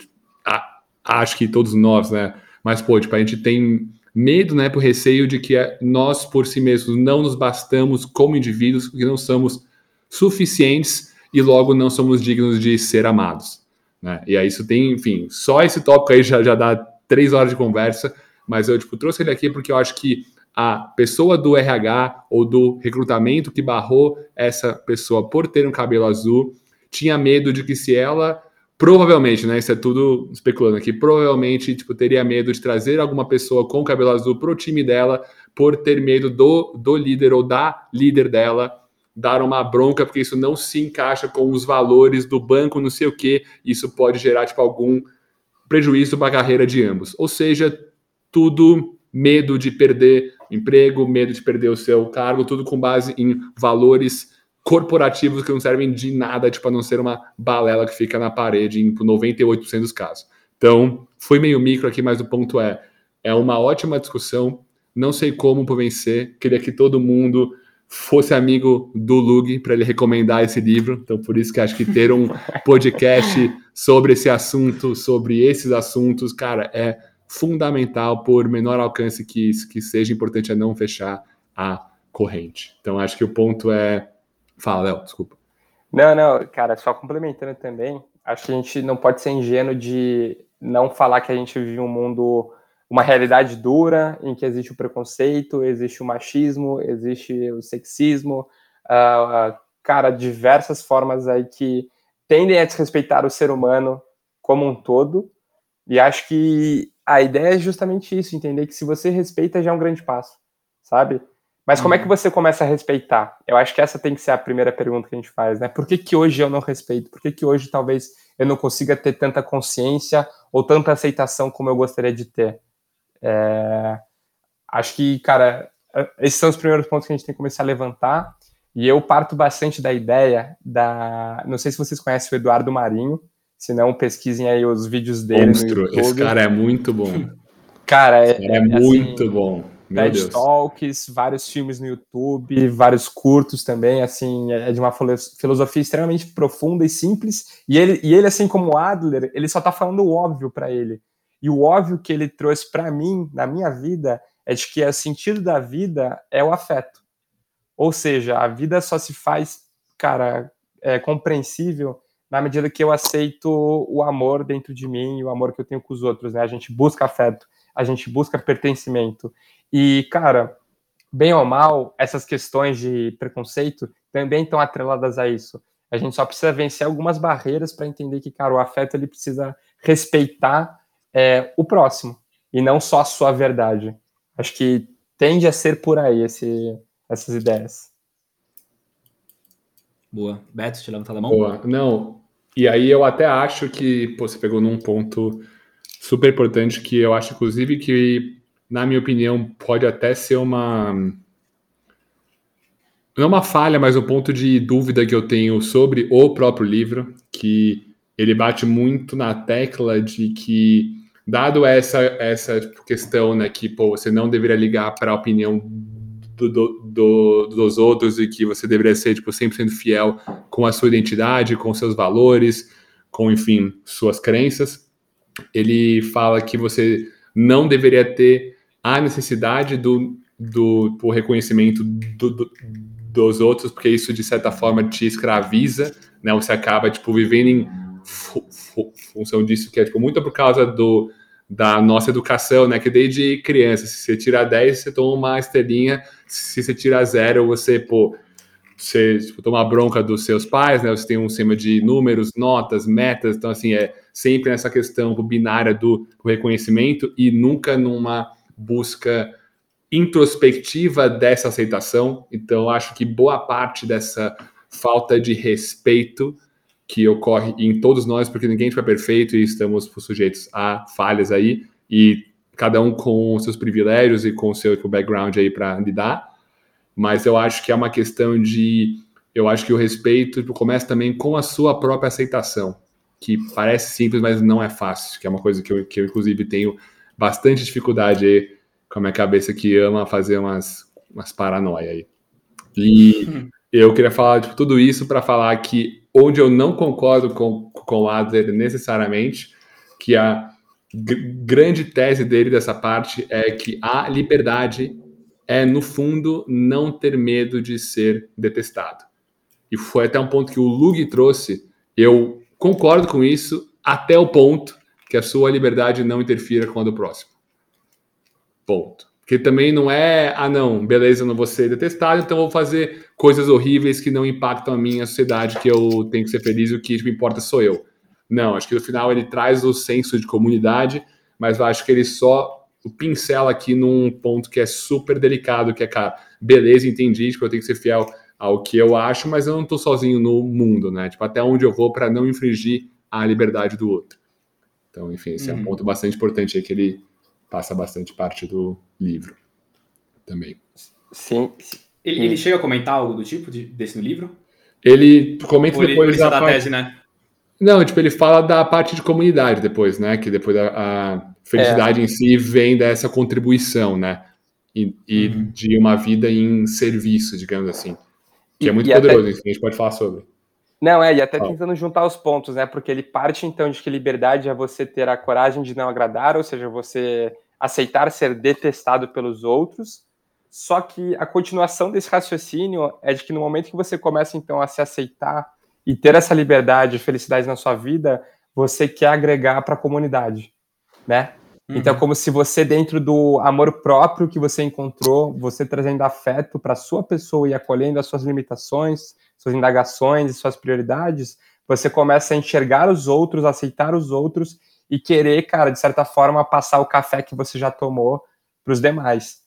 acho que todos nós, né? Mas pô, tipo, a gente tem medo, né, por receio de que nós por si mesmos não nos bastamos como indivíduos, que não somos suficientes e logo não somos dignos de ser amados. Né? E aí isso tem, enfim, só esse tópico aí já, já dá três horas de conversa, mas eu tipo, trouxe ele aqui porque eu acho que a pessoa do RH ou do recrutamento que barrou essa pessoa por ter um cabelo azul tinha medo de que se ela provavelmente, né, isso é tudo especulando aqui, provavelmente tipo teria medo de trazer alguma pessoa com cabelo azul pro time dela por ter medo do, do líder ou da líder dela dar uma bronca porque isso não se encaixa com os valores do banco, não sei o que, isso pode gerar tipo algum prejuízo para a carreira de ambos. Ou seja, tudo medo de perder emprego, medo de perder o seu cargo, tudo com base em valores corporativos que não servem de nada, tipo, a não ser uma balela que fica na parede em 98% dos casos. Então, foi meio micro aqui, mas o ponto é, é uma ótima discussão, não sei como vencer, queria que todo mundo fosse amigo do Lug para ele recomendar esse livro. Então, por isso que acho que ter um podcast sobre esse assunto, sobre esses assuntos, cara, é fundamental, por menor alcance que, que seja importante, é não fechar a corrente. Então, acho que o ponto é. Fala, Léo, desculpa. Não, não, cara, só complementando também, acho que a gente não pode ser ingênuo de não falar que a gente vive um mundo uma realidade dura em que existe o preconceito, existe o machismo, existe o sexismo, uh, cara, diversas formas aí que tendem a desrespeitar o ser humano como um todo. E acho que a ideia é justamente isso, entender que se você respeita já é um grande passo, sabe? Mas como é que uhum. você começa a respeitar? Eu acho que essa tem que ser a primeira pergunta que a gente faz, né? Por que, que hoje eu não respeito? Por que, que hoje talvez eu não consiga ter tanta consciência ou tanta aceitação como eu gostaria de ter? É, acho que, cara, esses são os primeiros pontos que a gente tem que começar a levantar. E eu parto bastante da ideia da. Não sei se vocês conhecem o Eduardo Marinho, se não, pesquisem aí os vídeos dele. Monstro, esse cara é muito bom. Cara, é, é, é muito assim, bom. Meu TED Deus. Talks, vários filmes no YouTube, vários curtos também, assim, é de uma filosofia extremamente profunda e simples. E ele, e ele assim como Adler, ele só tá falando o óbvio para ele. E o óbvio que ele trouxe para mim, na minha vida, é de que o sentido da vida é o afeto. Ou seja, a vida só se faz, cara, é, compreensível na medida que eu aceito o amor dentro de mim e o amor que eu tenho com os outros, né? A gente busca afeto, a gente busca pertencimento. E, cara, bem ou mal, essas questões de preconceito também estão atreladas a isso. A gente só precisa vencer algumas barreiras para entender que, cara, o afeto ele precisa respeitar é, o próximo e não só a sua verdade. Acho que tende a ser por aí esse, essas ideias. Boa. Beto, te levanta a mão. Boa. Não, e aí eu até acho que pô, você pegou num ponto super importante que eu acho, inclusive, que, na minha opinião, pode até ser uma. Não uma falha, mas um ponto de dúvida que eu tenho sobre o próprio livro, que ele bate muito na tecla de que dado essa, essa questão, né, que pô, você não deveria ligar para a opinião do, do, do, dos outros e que você deveria ser tipo, 100% fiel com a sua identidade, com seus valores, com, enfim, suas crenças. Ele fala que você não deveria ter a necessidade do, do, do reconhecimento do, do, dos outros, porque isso, de certa forma, te escraviza, né? Você acaba, tipo, vivendo em função disso, que é, tipo, muito por causa do da nossa educação, né? Que desde criança, se você tirar 10, você toma uma estrelinha, se você tirar zero, você, pô, você tipo, toma bronca dos seus pais, né? Você tem um sistema de números, notas, metas, então assim, é sempre nessa questão binária do reconhecimento e nunca numa busca introspectiva dessa aceitação. Então, acho que boa parte dessa falta de respeito que ocorre em todos nós, porque ninguém foi perfeito e estamos sujeitos a falhas aí, e cada um com seus privilégios e com o seu background aí para lidar. Mas eu acho que é uma questão de. Eu acho que o respeito começa também com a sua própria aceitação, que parece simples, mas não é fácil, que é uma coisa que eu, que eu inclusive, tenho bastante dificuldade aí com a minha cabeça que ama fazer umas, umas paranoia aí. E hum. Eu queria falar tipo, tudo isso para falar que onde eu não concordo com, com o Adler necessariamente, que a grande tese dele dessa parte é que a liberdade é, no fundo, não ter medo de ser detestado. E foi até um ponto que o Lug trouxe. Eu concordo com isso até o ponto que a sua liberdade não interfira com a do próximo. Ponto. Que também não é, ah, não, beleza, eu não vou ser detestado, então vou fazer coisas horríveis que não impactam a minha sociedade, que eu tenho que ser feliz e o que tipo, importa sou eu. Não, acho que no final ele traz o senso de comunidade, mas eu acho que ele só pincela aqui num ponto que é super delicado, que é, cara, beleza, entendi, tipo, eu tenho que ser fiel ao que eu acho, mas eu não tô sozinho no mundo, né? Tipo, até onde eu vou para não infringir a liberdade do outro. Então, enfim, esse uhum. é um uhum. ponto bastante importante aí que ele passa bastante parte do livro também. Sim. Ele, ele chega a comentar algo do tipo de, desse no livro? Ele comenta Ou depois ele, da, da parte... tese, né? Não, tipo, ele fala da parte de comunidade depois, né? Que depois a, a felicidade é. em si vem dessa contribuição, né? E, e uhum. de uma vida em serviço, digamos assim. Que é muito e poderoso, até... isso a gente pode falar sobre. Não, é, e até tentando juntar os pontos, né? Porque ele parte então de que liberdade é você ter a coragem de não agradar, ou seja, você aceitar ser detestado pelos outros. Só que a continuação desse raciocínio é de que no momento que você começa então a se aceitar e ter essa liberdade e felicidade na sua vida, você quer agregar para a comunidade, né? Uhum. Então, é como se você, dentro do amor próprio que você encontrou, você trazendo afeto para sua pessoa e acolhendo as suas limitações, suas indagações e suas prioridades, você começa a enxergar os outros, aceitar os outros e querer, cara, de certa forma, passar o café que você já tomou para os demais.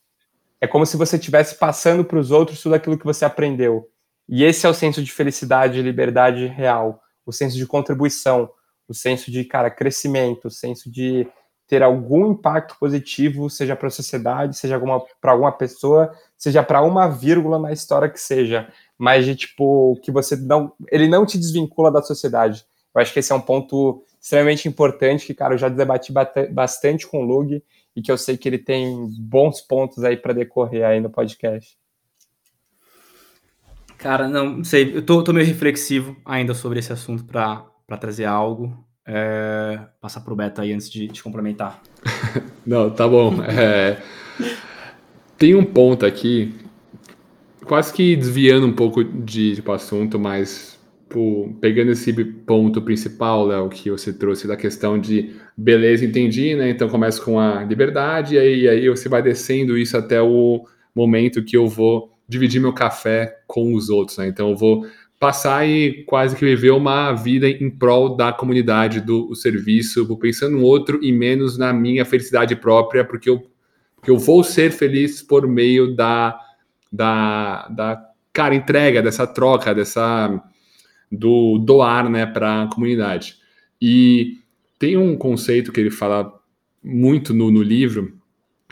É como se você estivesse passando para os outros tudo aquilo que você aprendeu. E esse é o senso de felicidade e liberdade real, o senso de contribuição, o senso de, cara, crescimento, o senso de ter algum impacto positivo, seja para a sociedade, seja para alguma pessoa, seja para uma vírgula na história que seja, mas de tipo que você não, ele não te desvincula da sociedade. Eu acho que esse é um ponto extremamente importante que, cara, eu já debati bastante com o Lug e que eu sei que ele tem bons pontos aí para decorrer aí no podcast. Cara, não sei, eu tô, tô meio reflexivo ainda sobre esse assunto para trazer algo. É, passar pro Beto aí antes de, de complementar. não, tá bom. É, tem um ponto aqui, quase que desviando um pouco de tipo, assunto, mas tipo, pegando esse ponto principal, Léo, que você trouxe da questão de beleza, entendi, né? Então começa com a liberdade, e aí, aí você vai descendo isso até o momento que eu vou dividir meu café com os outros, né? Então eu vou passar e quase que viver uma vida em prol da comunidade, do serviço, vou pensando no outro e menos na minha felicidade própria, porque eu, porque eu vou ser feliz por meio da, da, da cara, entrega, dessa troca, dessa do doar né, para a comunidade. E tem um conceito que ele fala muito no, no livro,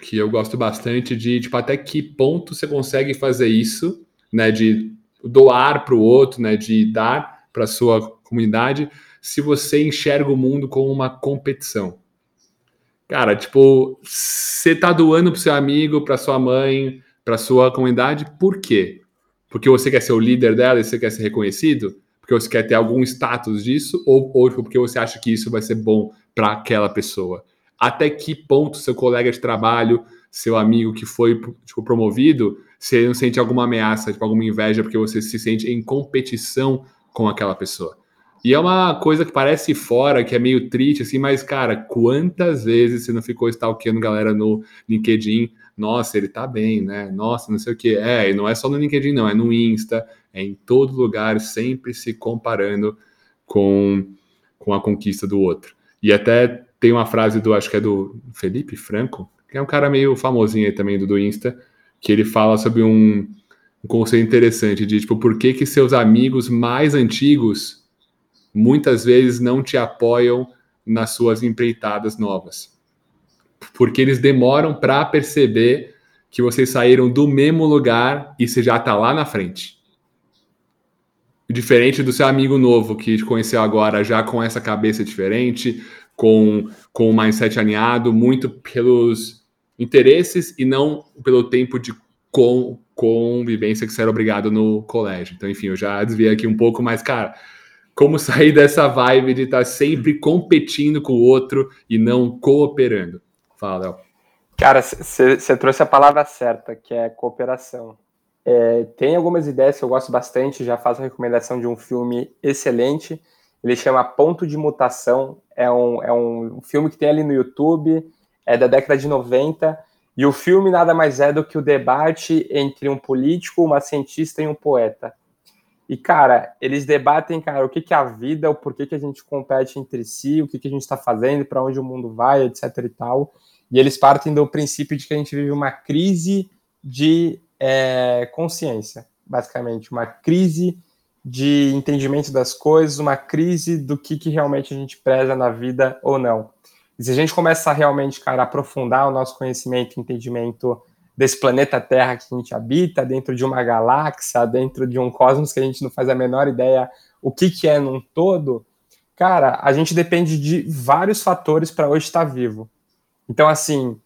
que eu gosto bastante, de tipo, até que ponto você consegue fazer isso, né? De doar para o outro, né? De dar para a sua comunidade, se você enxerga o mundo como uma competição. Cara, tipo, você tá doando para seu amigo, para sua mãe, para sua comunidade, por quê? Porque você quer ser o líder dela e você quer ser reconhecido? porque você quer ter algum status disso ou, ou porque você acha que isso vai ser bom para aquela pessoa? Até que ponto seu colega de trabalho, seu amigo que foi tipo, promovido, você não sente alguma ameaça, tipo, alguma inveja, porque você se sente em competição com aquela pessoa? E é uma coisa que parece fora, que é meio triste, assim, mas, cara, quantas vezes você não ficou stalkeando galera no LinkedIn? Nossa, ele tá bem, né? Nossa, não sei o que. É, e não é só no LinkedIn, não, é no Insta, é em todo lugar, sempre se comparando com, com a conquista do outro. E até tem uma frase do, acho que é do Felipe Franco, que é um cara meio famosinho aí também do, do Insta, que ele fala sobre um, um conceito interessante de, tipo, por que que seus amigos mais antigos muitas vezes não te apoiam nas suas empreitadas novas. Porque eles demoram para perceber que vocês saíram do mesmo lugar e você já está lá na frente. Diferente do seu amigo novo que te conheceu agora, já com essa cabeça diferente, com, com o mindset alinhado, muito pelos interesses e não pelo tempo de com, convivência que você era obrigado no colégio. Então, enfim, eu já desviei aqui um pouco, mas, cara, como sair dessa vibe de estar tá sempre competindo com o outro e não cooperando? Fala, Léo. Cara, você trouxe a palavra certa, que é cooperação. É, tem algumas ideias que eu gosto bastante, já faço a recomendação de um filme excelente. Ele chama Ponto de Mutação. É um, é um filme que tem ali no YouTube, é da década de 90. E o filme nada mais é do que o debate entre um político, uma cientista e um poeta. E, cara, eles debatem, cara, o que, que é a vida, o porquê que a gente compete entre si, o que, que a gente está fazendo, para onde o mundo vai, etc e tal. E eles partem do princípio de que a gente vive uma crise de é, consciência, basicamente, uma crise de entendimento das coisas, uma crise do que, que realmente a gente preza na vida ou não. E se a gente começa a realmente, cara, aprofundar o nosso conhecimento entendimento desse planeta Terra que a gente habita, dentro de uma galáxia, dentro de um cosmos que a gente não faz a menor ideia o que, que é num todo, cara, a gente depende de vários fatores para hoje estar vivo. Então, assim,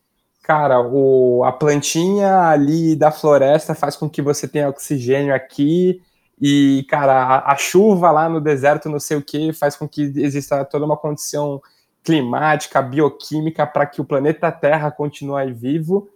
cara, o, a plantinha ali da floresta faz com que você tenha oxigênio aqui, e, cara, a, a chuva lá no deserto, não sei o que, faz com que exista toda uma condição climática, bioquímica, para que o planeta Terra continue vivo.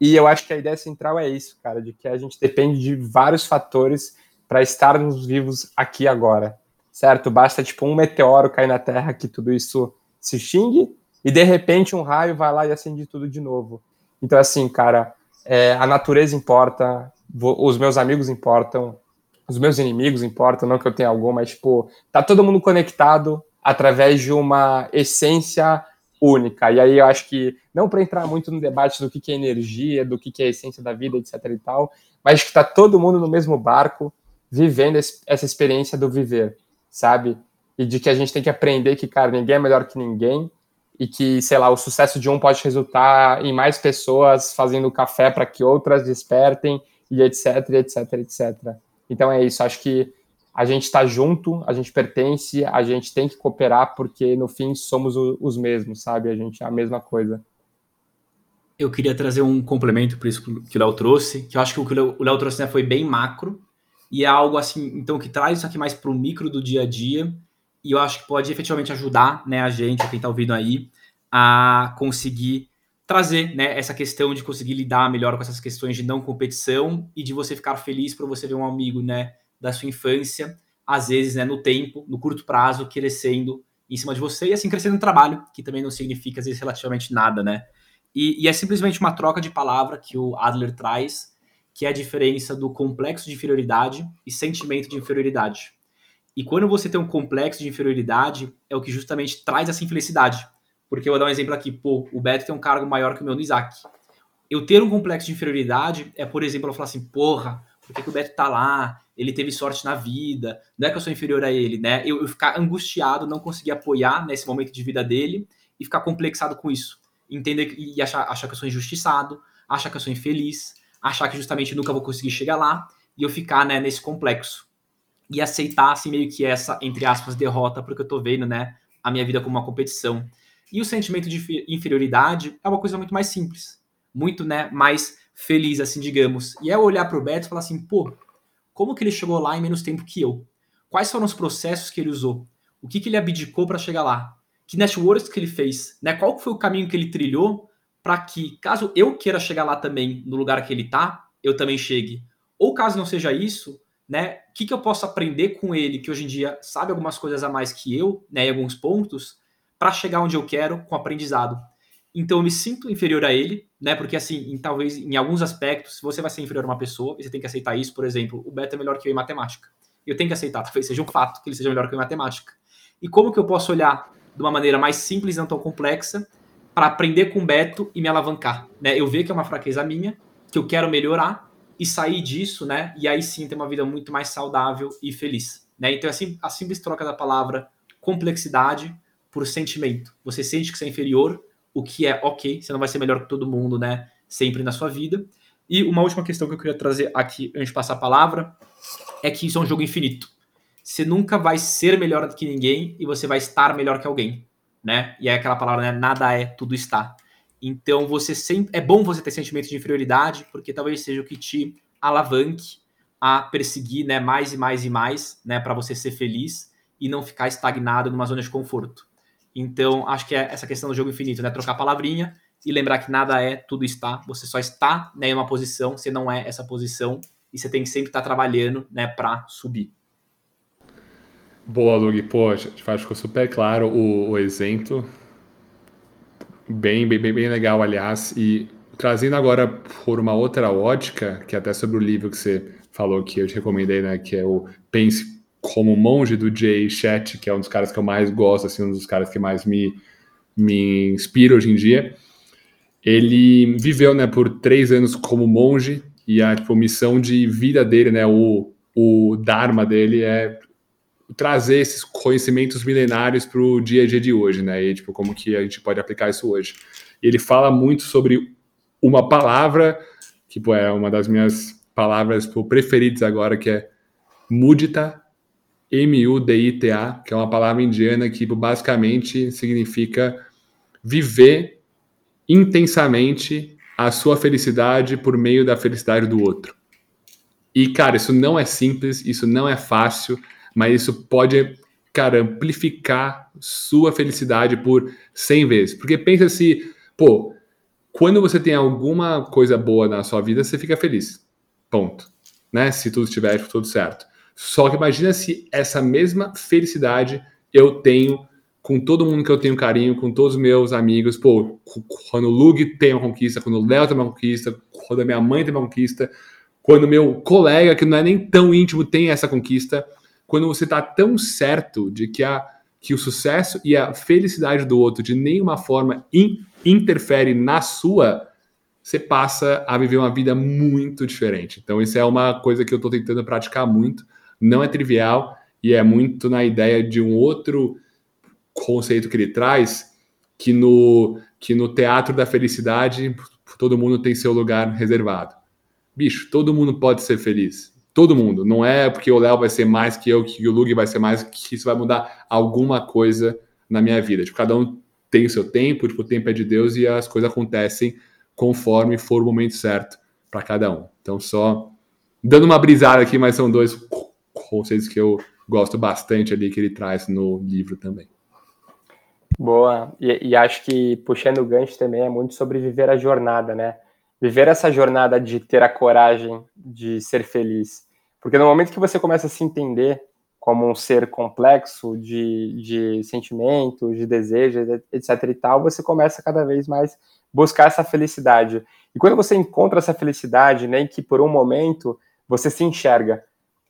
E eu acho que a ideia central é isso, cara, de que a gente depende de vários fatores para estarmos vivos aqui agora, certo? Basta, tipo, um meteoro cair na Terra que tudo isso se extingue, e de repente um raio vai lá e acende tudo de novo. Então, assim, cara, é, a natureza importa, os meus amigos importam, os meus inimigos importam, não que eu tenha algum, mas, tipo, tá todo mundo conectado através de uma essência única. E aí eu acho que, não para entrar muito no debate do que, que é energia, do que, que é a essência da vida, etc e tal, mas que tá todo mundo no mesmo barco, vivendo essa experiência do viver, sabe? E de que a gente tem que aprender que, cara, ninguém é melhor que ninguém e que, sei lá, o sucesso de um pode resultar em mais pessoas fazendo café para que outras despertem e etc, etc, etc. Então é isso, acho que a gente está junto, a gente pertence, a gente tem que cooperar porque no fim somos os mesmos, sabe? A gente é a mesma coisa. Eu queria trazer um complemento por isso que o Léo trouxe, que eu acho que o que o Léo trouxe né, foi bem macro e é algo assim, então que traz isso aqui mais para o micro do dia a dia e eu acho que pode efetivamente ajudar, né, a gente, a quem está ouvindo aí, a conseguir trazer, né, essa questão de conseguir lidar melhor com essas questões de não competição e de você ficar feliz por você ver um amigo, né, da sua infância, às vezes, né, no tempo, no curto prazo, crescendo em cima de você e assim crescendo no trabalho, que também não significa às vezes relativamente nada, né? E, e é simplesmente uma troca de palavra que o Adler traz, que é a diferença do complexo de inferioridade e sentimento de inferioridade. E quando você tem um complexo de inferioridade, é o que justamente traz essa infelicidade. Porque eu vou dar um exemplo aqui, pô, o Beto tem um cargo maior que o meu no Isaac. Eu ter um complexo de inferioridade é, por exemplo, eu falar assim, porra, por que, que o Beto tá lá? Ele teve sorte na vida, não é que eu sou inferior a ele, né? Eu, eu ficar angustiado, não conseguir apoiar nesse momento de vida dele e ficar complexado com isso. Entender e achar, achar que eu sou injustiçado, achar que eu sou infeliz, achar que justamente nunca vou conseguir chegar lá e eu ficar né, nesse complexo e aceitar assim meio que essa entre aspas derrota porque eu tô vendo né a minha vida como uma competição e o sentimento de inferioridade é uma coisa muito mais simples muito né mais feliz assim digamos e é olhar para o Beto e falar assim pô como que ele chegou lá em menos tempo que eu quais foram os processos que ele usou o que que ele abdicou para chegar lá que networks que ele fez né qual foi o caminho que ele trilhou para que caso eu queira chegar lá também no lugar que ele tá eu também chegue ou caso não seja isso né? O que, que eu posso aprender com ele, que hoje em dia sabe algumas coisas a mais que eu, né? Em alguns pontos, para chegar onde eu quero com aprendizado. Então eu me sinto inferior a ele, né? Porque assim, em, talvez em alguns aspectos, você vai ser inferior a uma pessoa, você tem que aceitar isso. Por exemplo, o Beto é melhor que eu em matemática. Eu tenho que aceitar, talvez seja um fato que ele seja melhor que eu em matemática. E como que eu posso olhar de uma maneira mais simples e não tão complexa para aprender com o Beto e me alavancar, né? Eu ver que é uma fraqueza minha, que eu quero melhorar e sair disso, né? E aí sim ter uma vida muito mais saudável e feliz, né? Então assim, a simples troca da palavra complexidade por sentimento. Você sente que você é inferior, o que é ok, você não vai ser melhor que todo mundo, né? Sempre na sua vida. E uma última questão que eu queria trazer aqui antes de passar a palavra é que isso é um jogo infinito. Você nunca vai ser melhor do que ninguém e você vai estar melhor que alguém, né? E é aquela palavra, né? Nada é, tudo está. Então você sempre é bom você ter sentimento de inferioridade, porque talvez seja o que te alavanque a perseguir, né, mais e mais e mais, né, para você ser feliz e não ficar estagnado numa zona de conforto. Então, acho que é essa questão do jogo infinito, né, trocar palavrinha e lembrar que nada é, tudo está, você só está, né, em uma posição, você não é essa posição e você tem que sempre estar trabalhando, né, para subir. Boa, Lug. Poxa, acho que ficou super claro o, o exemplo Bem, bem, bem, bem legal, aliás. E trazendo agora por uma outra ótica, que é até sobre o livro que você falou que eu te recomendei, né? Que é o Pense como Monge, do Jay Chet, que é um dos caras que eu mais gosto, assim, um dos caras que mais me, me inspira hoje em dia. Ele viveu, né, por três anos como monge e a tipo, missão de vida dele, né, o, o dharma dele é trazer esses conhecimentos milenários para o dia a dia de hoje, né? E tipo, como que a gente pode aplicar isso hoje. Ele fala muito sobre uma palavra que é uma das minhas palavras pô, preferidas agora, que é mudita, M-U-D-I-T-A, que é uma palavra indiana que basicamente significa viver intensamente a sua felicidade por meio da felicidade do outro. E, cara, isso não é simples, isso não é fácil, mas isso pode, cara, amplificar sua felicidade por 100 vezes. Porque pensa se, pô, quando você tem alguma coisa boa na sua vida, você fica feliz. Ponto. Né? Se tudo estiver tudo certo. Só que imagina se essa mesma felicidade eu tenho com todo mundo que eu tenho carinho, com todos os meus amigos. Pô, quando o Lug tem uma conquista, quando o Léo tem uma conquista, quando a minha mãe tem uma conquista, quando meu colega, que não é nem tão íntimo, tem essa conquista, quando você está tão certo de que, a, que o sucesso e a felicidade do outro de nenhuma forma in, interfere na sua, você passa a viver uma vida muito diferente. Então, isso é uma coisa que eu estou tentando praticar muito. Não é trivial e é muito na ideia de um outro conceito que ele traz, que no, que no teatro da felicidade todo mundo tem seu lugar reservado. Bicho, todo mundo pode ser feliz. Todo mundo. Não é porque o Léo vai ser mais que eu, que o Lug vai ser mais, que isso vai mudar alguma coisa na minha vida. Tipo, cada um tem o seu tempo, tipo, o tempo é de Deus e as coisas acontecem conforme for o momento certo para cada um. Então, só dando uma brisada aqui, mas são dois conceitos que eu gosto bastante ali que ele traz no livro também. Boa, e, e, acho que puxando o gancho também é muito sobre viver a jornada, né? Viver essa jornada de ter a coragem de ser feliz. Porque no momento que você começa a se entender como um ser complexo de, de sentimentos, de desejos, etc e tal, você começa cada vez mais buscar essa felicidade. E quando você encontra essa felicidade, nem né, que por um momento você se enxerga.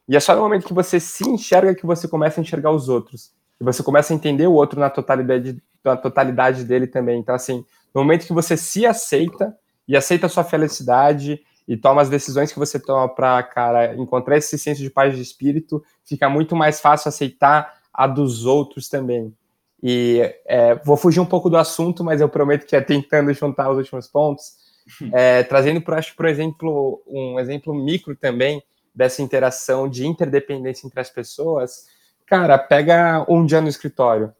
E é só no momento que você se enxerga que você começa a enxergar os outros e você começa a entender o outro na totalidade, na totalidade dele também. Então, assim, no momento que você se aceita e aceita a sua felicidade e toma as decisões que você toma para, cara, encontrar esse senso de paz de espírito, fica muito mais fácil aceitar a dos outros também. E é, vou fugir um pouco do assunto, mas eu prometo que é tentando juntar os últimos pontos, é, trazendo para acho por exemplo um exemplo micro também dessa interação de interdependência entre as pessoas. Cara, pega um dia no escritório.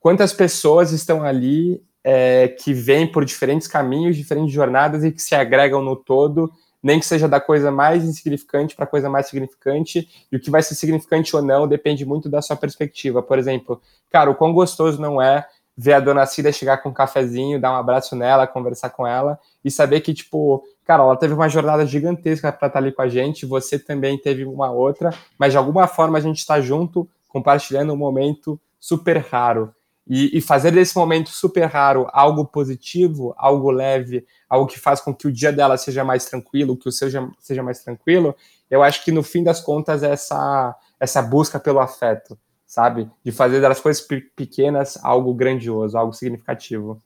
Quantas pessoas estão ali é, que vêm por diferentes caminhos, diferentes jornadas e que se agregam no todo, nem que seja da coisa mais insignificante para a coisa mais significante, e o que vai ser significante ou não depende muito da sua perspectiva. Por exemplo, cara, o quão gostoso não é ver a dona Cida chegar com um cafezinho, dar um abraço nela, conversar com ela e saber que, tipo, cara, ela teve uma jornada gigantesca para estar tá ali com a gente, você também teve uma outra, mas de alguma forma a gente está junto compartilhando um momento super raro. E, e, fazer desse momento super raro algo positivo, algo leve, algo que faz com que o dia dela seja mais tranquilo, que o seu seja, seja mais tranquilo, eu acho que no fim das contas é essa, essa busca pelo afeto, sabe? De fazer das coisas pequenas algo grandioso, algo significativo.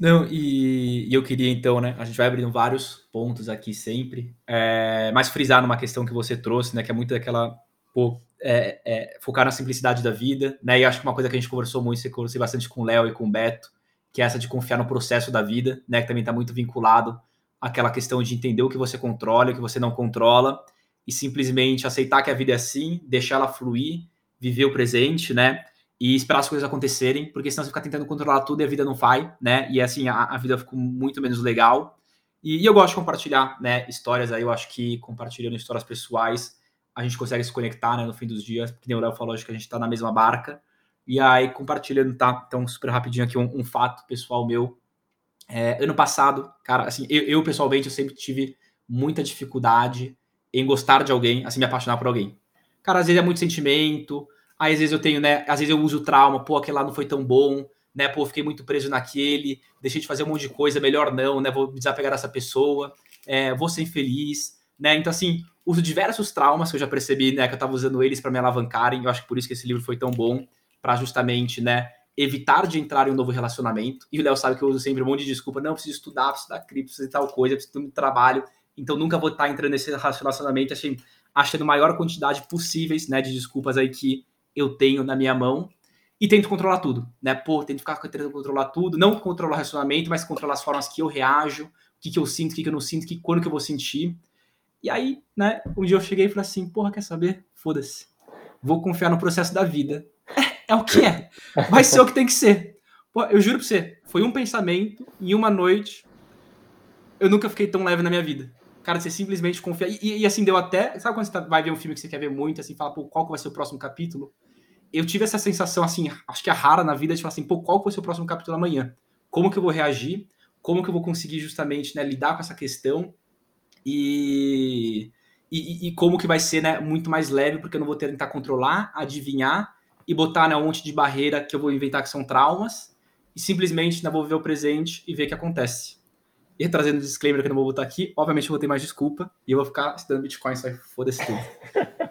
Não, e, e, eu queria então, né? A gente vai abrindo vários pontos aqui sempre, é, mas frisar numa questão que você trouxe, né? Que é muito daquela pô, é, é, focar na simplicidade da vida, né? E acho que uma coisa que a gente conversou muito, você conversou bastante com o Léo e com o Beto, que é essa de confiar no processo da vida, né? Que também está muito vinculado àquela questão de entender o que você controla e o que você não controla, e simplesmente aceitar que a vida é assim, deixar ela fluir, viver o presente, né? e esperar as coisas acontecerem, porque senão você fica tentando controlar tudo e a vida não vai, né? E assim, a, a vida fica muito menos legal. E, e, eu gosto de compartilhar, né, histórias aí, eu acho que compartilhando histórias pessoais, a gente consegue se conectar, né, no fim dos dias, porque nem o Léo falou, acho que a gente tá na mesma barca. E aí, compartilhando, tá? Então, super rapidinho aqui, um, um fato pessoal meu. É, ano passado, cara, assim, eu, eu pessoalmente, eu sempre tive muita dificuldade em gostar de alguém, assim, me apaixonar por alguém. Cara, às vezes é muito sentimento, Aí às vezes eu tenho, né? Às vezes eu uso trauma, pô, aquele lá não foi tão bom, né? Pô, fiquei muito preso naquele, deixei de fazer um monte de coisa, melhor não, né? Vou me desapegar dessa pessoa, é, vou ser infeliz, né? Então, assim, uso diversos traumas que eu já percebi, né? Que eu tava usando eles para me alavancarem. Eu acho que por isso que esse livro foi tão bom, para justamente, né? Evitar de entrar em um novo relacionamento. E o Léo sabe que eu uso sempre um monte de desculpa. Não, preciso estudar, preciso estudar cripto, preciso de tal coisa, preciso de trabalho. Então nunca vou estar entrando nesse relacionamento, assim, achando a maior quantidade possíveis, né? De desculpas aí que eu tenho na minha mão e tento controlar tudo, né? Pô, tento ficar tentando controlar tudo, não controlar o relacionamento, mas controlar as formas que eu reajo, o que, que eu sinto, o que, que eu não sinto, que, quando que eu vou sentir. E aí, né, um dia eu cheguei e falei assim, porra, quer saber? Foda-se. Vou confiar no processo da vida. É, é o que é. Vai ser o que tem que ser. Pô, eu juro pra você, foi um pensamento em uma noite. Eu nunca fiquei tão leve na minha vida. Cara, você simplesmente confia. E, e assim, deu até. Sabe quando você tá, vai ver um filme que você quer ver muito, assim, fala, pô, qual que vai ser o próximo capítulo? eu tive essa sensação, assim, acho que é rara na vida, de falar assim, pô, qual vai ser o próximo capítulo amanhã? Como que eu vou reagir? Como que eu vou conseguir justamente né, lidar com essa questão? E, e, e, como que vai ser né, muito mais leve, porque eu não vou tentar controlar, adivinhar, e e botar né, um monte de barreira que eu vou inventar que são traumas e simplesmente né, vou ver o presente e ver o que acontece. E trazendo disclaimer que eu não vou botar aqui, obviamente eu vou ter mais desculpa e eu vou ficar estudando Bitcoin, só foda-se tudo.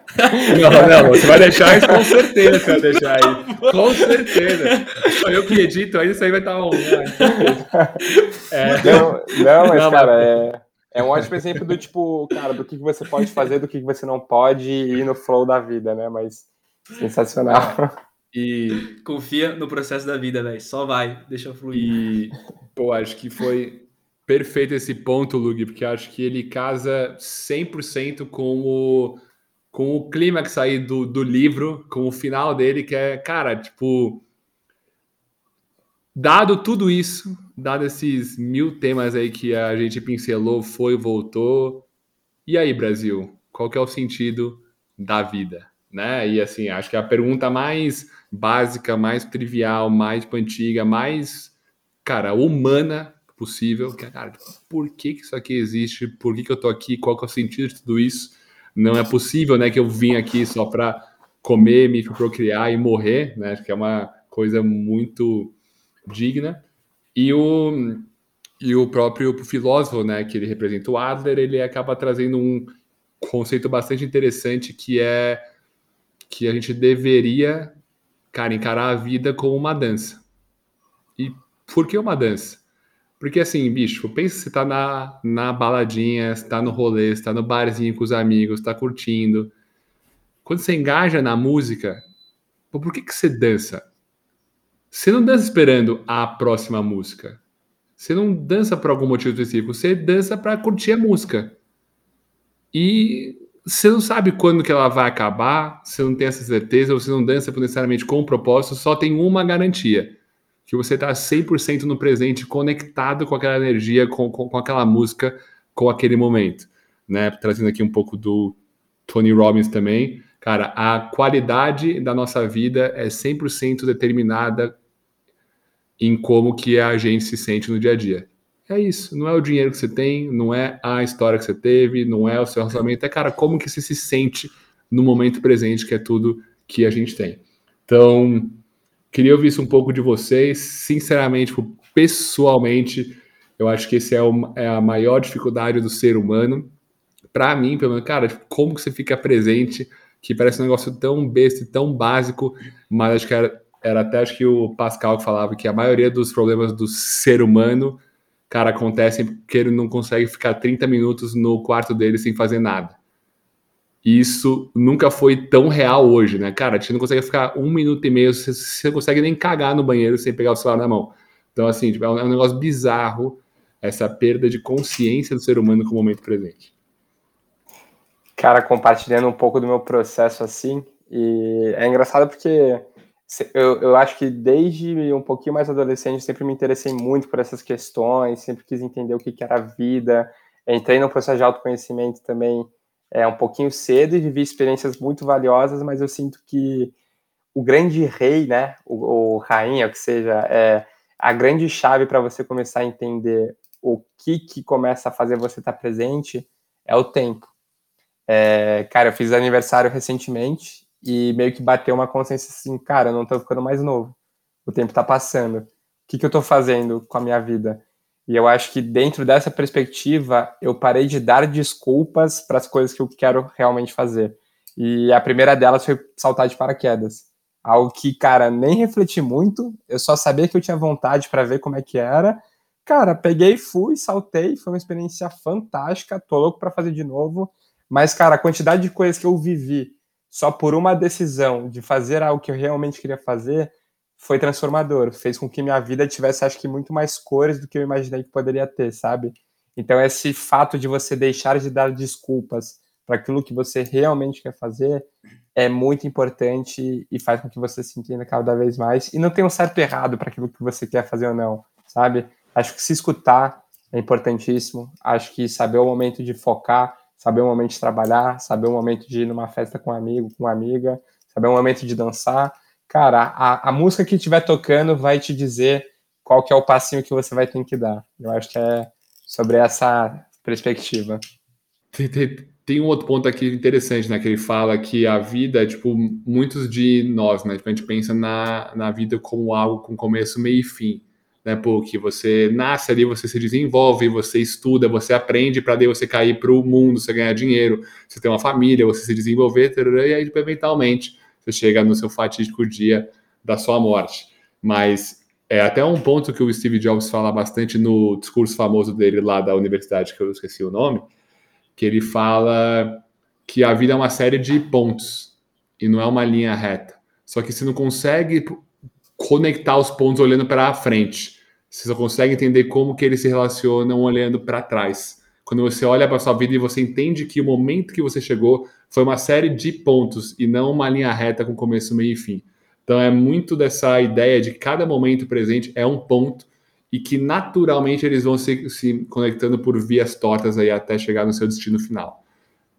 Não, não, você vai deixar isso com certeza, você vai deixar aí. Com certeza. Só eu que edito, aí isso aí vai estar on. É. Não, não, mas, não, cara, mas... é, é um ótimo exemplo do tipo, cara, do que você pode fazer, do que você não pode ir no flow da vida, né? Mas sensacional. E confia no processo da vida, velho. Só vai, deixa fluir. E, pô, acho que foi perfeito esse ponto, Lug, porque acho que ele casa 100% com o com o clímax aí do, do livro, com o final dele, que é, cara, tipo. Dado tudo isso, dado esses mil temas aí que a gente pincelou, foi, voltou. E aí, Brasil? Qual que é o sentido da vida? Né? E assim, acho que a pergunta mais básica, mais trivial, mais antiga, mais, cara, humana possível, cara, por que, que isso aqui existe? Por que, que eu tô aqui? Qual que é o sentido de tudo isso? não é possível, né, que eu vim aqui só para comer, me procriar e morrer, né? Acho que é uma coisa muito digna. E o e o próprio filósofo, né, que ele representa o Adler, ele acaba trazendo um conceito bastante interessante que é que a gente deveria, cara, encarar a vida como uma dança. E por que uma dança? Porque assim, bicho, pensa se tá na, na baladinha, você tá no rolê, você tá no barzinho com os amigos, tá curtindo. Quando você engaja na música, por que, que você dança? Você não dança esperando a próxima música. Você não dança por algum motivo específico, você dança para curtir a música. E você não sabe quando que ela vai acabar, você não tem essa certeza, você não dança necessariamente com um propósito, só tem uma garantia que você está 100% no presente, conectado com aquela energia, com, com, com, aquela música, com aquele momento. Né? Trazendo aqui um pouco do Tony Robbins também. Cara, a qualidade da nossa vida é 100% determinada em como que a gente se sente no dia a dia. É isso, não é o dinheiro que você tem, não é a história que você teve, não é o seu relacionamento, é, cara, como que você se sente no momento presente, que é tudo que a gente tem. Então, Queria ouvir isso um pouco de vocês. Sinceramente, tipo, pessoalmente, eu acho que esse é, é a maior dificuldade do ser humano. Para mim, pelo menos, cara, tipo, como que você fica presente, que parece um negócio tão besta e tão básico, mas acho que era, era até acho que o Pascal que falava que a maioria dos problemas do ser humano, cara, acontecem porque ele não consegue ficar 30 minutos no quarto dele sem fazer nada isso nunca foi tão real hoje, né? Cara, a gente não consegue ficar um minuto e meio, você, não consegue nem cagar no banheiro sem pegar o celular na mão. Então, assim, tipo, é, um, é um negócio bizarro essa perda de consciência do ser humano com o momento presente. Cara, compartilhando um pouco do meu processo assim, e é engraçado porque eu, eu acho que desde um pouquinho mais adolescente sempre me interessei muito por essas questões, sempre quis entender o que, que era a vida, entrei no processo de autoconhecimento também é um pouquinho cedo e vivi experiências muito valiosas, mas eu sinto que o grande rei, né, o, o rainha, o que seja, é a grande chave para você começar a entender o que que começa a fazer você estar tá presente é o tempo. É, cara, eu fiz aniversário recentemente e meio que bateu uma consciência assim, cara, eu não tô ficando mais novo. O tempo tá passando. O que que eu tô fazendo com a minha vida? E eu acho que dentro dessa perspectiva, eu parei de dar desculpas para as coisas que eu quero realmente fazer. E a primeira delas foi saltar de paraquedas. Algo que, cara, nem refleti muito, eu só sabia que eu tinha vontade para ver como é que era. Cara, peguei, fui, saltei, foi uma experiência fantástica, tô louco para fazer de novo. Mas, cara, a quantidade de coisas que eu vivi só por uma decisão de fazer algo que eu realmente queria fazer, foi transformador, fez com que minha vida tivesse, acho que, muito mais cores do que eu imaginei que poderia ter, sabe? Então, esse fato de você deixar de dar desculpas para aquilo que você realmente quer fazer é muito importante e faz com que você se entenda cada vez mais. E não tem um certo errado para aquilo que você quer fazer ou não, sabe? Acho que se escutar é importantíssimo. Acho que saber o momento de focar, saber o momento de trabalhar, saber o momento de ir numa festa com um amigo, com uma amiga, saber o momento de dançar cara, a, a música que estiver tocando vai te dizer qual que é o passinho que você vai ter que dar. Eu acho que é sobre essa perspectiva. Tem, tem, tem um outro ponto aqui interessante, né? Que ele fala que a vida, tipo, muitos de nós, né? Tipo, a gente pensa na, na vida como algo com começo, meio e fim. Né, porque você nasce ali, você se desenvolve, você estuda, você aprende para daí você cair para o mundo, você ganhar dinheiro, você ter uma família, você se desenvolver, e aí, tipo, eventualmente, você chega no seu fatídico dia da sua morte. Mas é até um ponto que o Steve Jobs fala bastante no discurso famoso dele lá da universidade, que eu esqueci o nome, que ele fala que a vida é uma série de pontos e não é uma linha reta. Só que você não consegue conectar os pontos olhando para frente. Você só consegue entender como que eles se relacionam olhando para trás. Quando você olha para sua vida e você entende que o momento que você chegou foi uma série de pontos e não uma linha reta com começo, meio e fim. Então é muito dessa ideia de cada momento presente é um ponto e que naturalmente eles vão se, se conectando por vias tortas aí até chegar no seu destino final.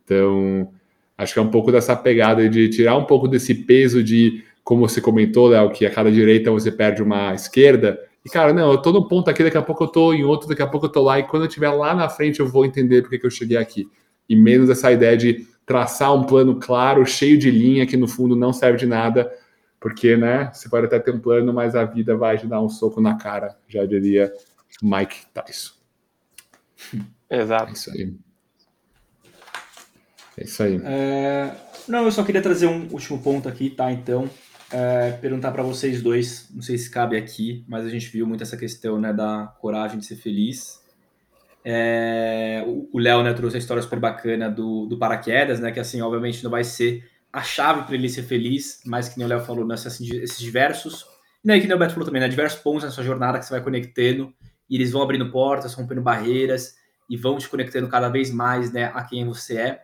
Então, acho que é um pouco dessa pegada de tirar um pouco desse peso de, como você comentou, Léo, que a cada direita você perde uma esquerda. E, cara, não, eu tô num ponto aqui, daqui a pouco eu tô em outro, daqui a pouco eu tô lá, e quando eu estiver lá na frente eu vou entender porque que eu cheguei aqui. E menos essa ideia de traçar um plano claro, cheio de linha, que no fundo não serve de nada, porque, né, você pode até ter um plano, mas a vida vai te dar um soco na cara, já diria Mike Tyson. Exato. É isso aí. É isso aí. É... Não, eu só queria trazer um último ponto aqui, tá? Então, é... perguntar para vocês dois, não sei se cabe aqui, mas a gente viu muito essa questão, né, da coragem de ser feliz. É... O Léo, né, trouxe a história super bacana do, do paraquedas, né, que assim, obviamente não vai ser a chave para ele ser feliz, mas que nem o Léo falou, né, assim, esses diversos, e né, que nem o Beto falou também, né, diversos pontos na sua jornada que você vai conectando, e eles vão abrindo portas, rompendo barreiras, e vão te conectando cada vez mais, né, a quem você é.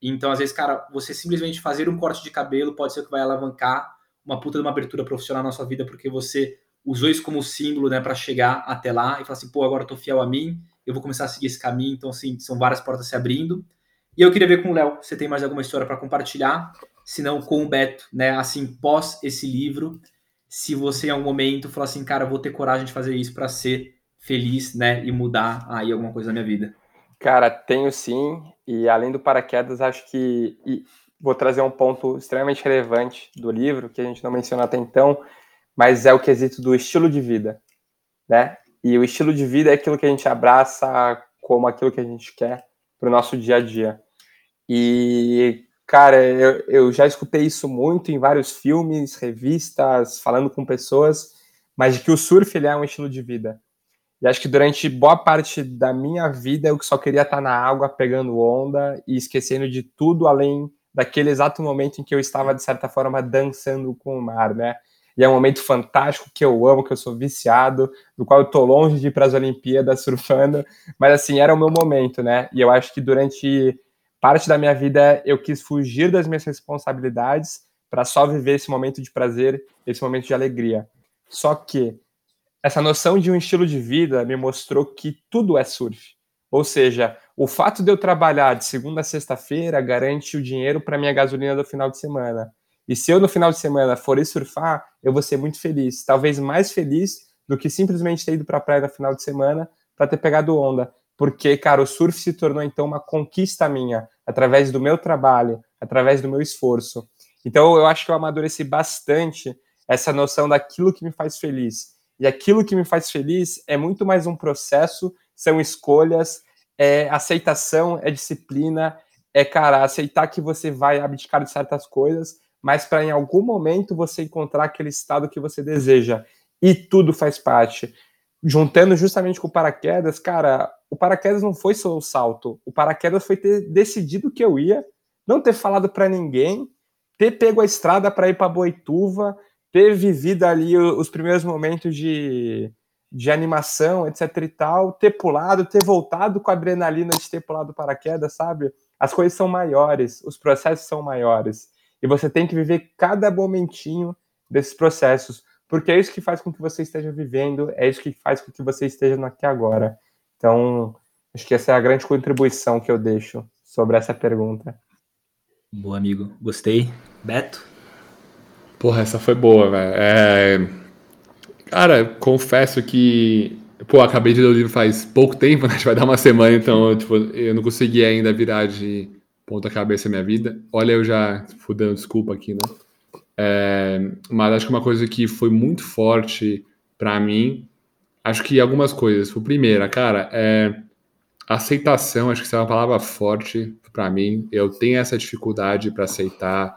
Então, às vezes, cara, você simplesmente fazer um corte de cabelo pode ser que vai alavancar uma puta de uma abertura profissional na sua vida, porque você usou isso como símbolo, né, para chegar até lá e falar assim, pô, agora eu tô fiel a mim, eu vou começar a seguir esse caminho. Então, assim, são várias portas se abrindo. E eu queria ver com o Léo, você tem mais alguma história para compartilhar? Se não, com o Beto, né? Assim, pós esse livro, se você em algum momento falar assim, cara, vou ter coragem de fazer isso para ser feliz, né? E mudar aí alguma coisa na minha vida. Cara, tenho sim. E além do paraquedas, acho que vou trazer um ponto extremamente relevante do livro, que a gente não mencionou até então, mas é o quesito do estilo de vida, né? E o estilo de vida é aquilo que a gente abraça como aquilo que a gente quer para o nosso dia a dia. E, cara, eu, eu já escutei isso muito em vários filmes, revistas, falando com pessoas, mas de que o surf ele é um estilo de vida. E acho que durante boa parte da minha vida eu só queria estar na água pegando onda e esquecendo de tudo além daquele exato momento em que eu estava, de certa forma, dançando com o mar, né? E é um momento fantástico que eu amo, que eu sou viciado, do qual eu tô longe de ir para as Olimpíadas surfando, mas assim, era o meu momento, né? E eu acho que durante parte da minha vida eu quis fugir das minhas responsabilidades para só viver esse momento de prazer, esse momento de alegria. Só que essa noção de um estilo de vida me mostrou que tudo é surf. Ou seja, o fato de eu trabalhar de segunda a sexta-feira garante o dinheiro para minha gasolina do final de semana. E se eu no final de semana for ir surfar, eu vou ser muito feliz. Talvez mais feliz do que simplesmente ter ido para a praia no final de semana para ter pegado onda. Porque, cara, o surf se tornou então uma conquista minha, através do meu trabalho, através do meu esforço. Então, eu acho que eu amadureci bastante essa noção daquilo que me faz feliz. E aquilo que me faz feliz é muito mais um processo, são escolhas, é aceitação, é disciplina, é, cara, aceitar que você vai abdicar de certas coisas, mas para em algum momento você encontrar aquele estado que você deseja. E tudo faz parte. Juntando justamente com o paraquedas, cara, o paraquedas não foi só o salto. O paraquedas foi ter decidido que eu ia, não ter falado para ninguém, ter pego a estrada para ir para Boituva, ter vivido ali os primeiros momentos de, de animação, etc e tal, ter pulado, ter voltado com a adrenalina de ter pulado paraquedas, sabe? As coisas são maiores, os processos são maiores. E você tem que viver cada momentinho desses processos, porque é isso que faz com que você esteja vivendo, é isso que faz com que você esteja no aqui agora. Então, acho que essa é a grande contribuição que eu deixo sobre essa pergunta. Boa, amigo. Gostei. Beto? Porra, essa foi boa, velho. É... Cara, confesso que. Pô, acabei de ler o livro faz pouco tempo, né? A gente vai dar uma semana, então tipo, eu não consegui ainda virar de ponta cabeça minha vida. Olha, eu já fui dando desculpa aqui, né? É, mas acho que uma coisa que foi muito forte para mim, acho que algumas coisas. O primeiro, cara, é aceitação. Acho que isso é uma palavra forte para mim. Eu tenho essa dificuldade para aceitar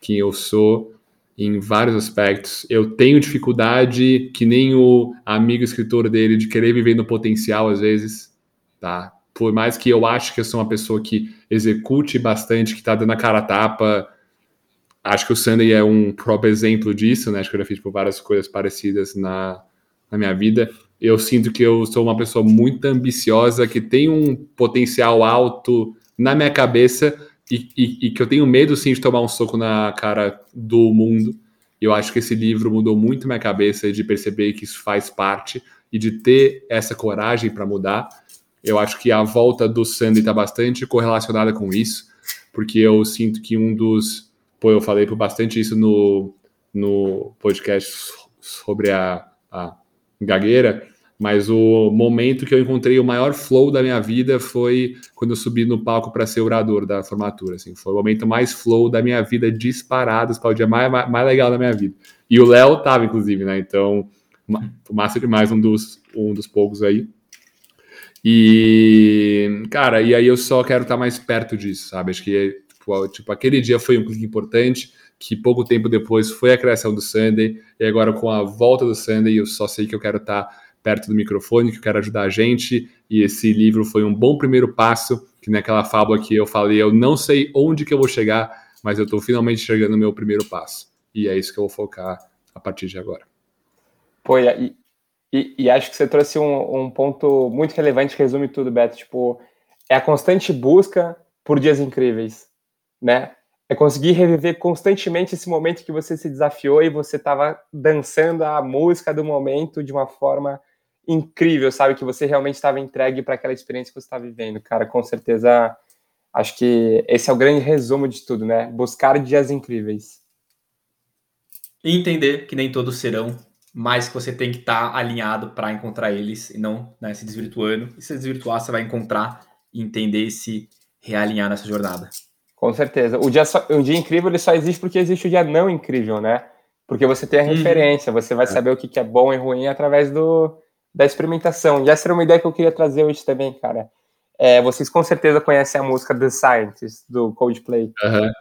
quem eu sou em vários aspectos. Eu tenho dificuldade, que nem o amigo escritor dele, de querer viver no potencial às vezes, tá? Por mais que eu acho que eu sou uma pessoa que execute bastante, que tá dando a cara a tapa, acho que o Sandy é um próprio exemplo disso, né? Acho que eu já fiz por várias coisas parecidas na, na minha vida. Eu sinto que eu sou uma pessoa muito ambiciosa, que tem um potencial alto na minha cabeça, e, e, e, que eu tenho medo sim de tomar um soco na cara do mundo. Eu acho que esse livro mudou muito minha cabeça de perceber que isso faz parte e de ter essa coragem para mudar. Eu acho que a volta do Sandy está bastante correlacionada com isso, porque eu sinto que um dos. Pô, eu falei por bastante isso no, no podcast sobre a, a gagueira mas o momento que eu encontrei o maior flow da minha vida foi quando eu subi no palco para ser orador da formatura. Assim, foi o momento mais flow da minha vida, disparado, foi o dia mais, mais, mais legal da minha vida. E o Léo tava, inclusive, né? Então, massa demais, um dos, um dos poucos aí. E, cara, e aí eu só quero estar mais perto disso, sabe? Acho que, tipo, tipo aquele dia foi um clique importante, que pouco tempo depois foi a criação do Sunday, e agora com a volta do Sunday, eu só sei que eu quero estar perto do microfone, que eu quero ajudar a gente. E esse livro foi um bom primeiro passo, que naquela fábula que eu falei, eu não sei onde que eu vou chegar, mas eu estou finalmente chegando no meu primeiro passo. E é isso que eu vou focar a partir de agora. Pô, e, e, e acho que você trouxe um, um, ponto muito relevante que resume tudo, Beto. Tipo, é a constante busca por dias incríveis, né? É conseguir reviver constantemente esse momento que você se desafiou e você estava dançando a música do momento de uma forma incrível, sabe? Que você realmente estava entregue para aquela experiência que você está vivendo, cara. Com certeza, acho que esse é o grande resumo de tudo, né? Buscar dias incríveis. E entender que nem todos serão, mas que você tem que estar tá alinhado para encontrar eles e não né, se desvirtuando. E se desvirtuar, você vai encontrar e entender e se realinhar nessa jornada. Com certeza. O dia, só, o dia incrível ele só existe porque existe o dia não incrível, né? Porque você tem a uhum. referência, você vai é. saber o que é bom e ruim através do, da experimentação. E essa era uma ideia que eu queria trazer hoje também, cara. É, vocês com certeza conhecem a música The Scientist, do Coldplay. Uhum,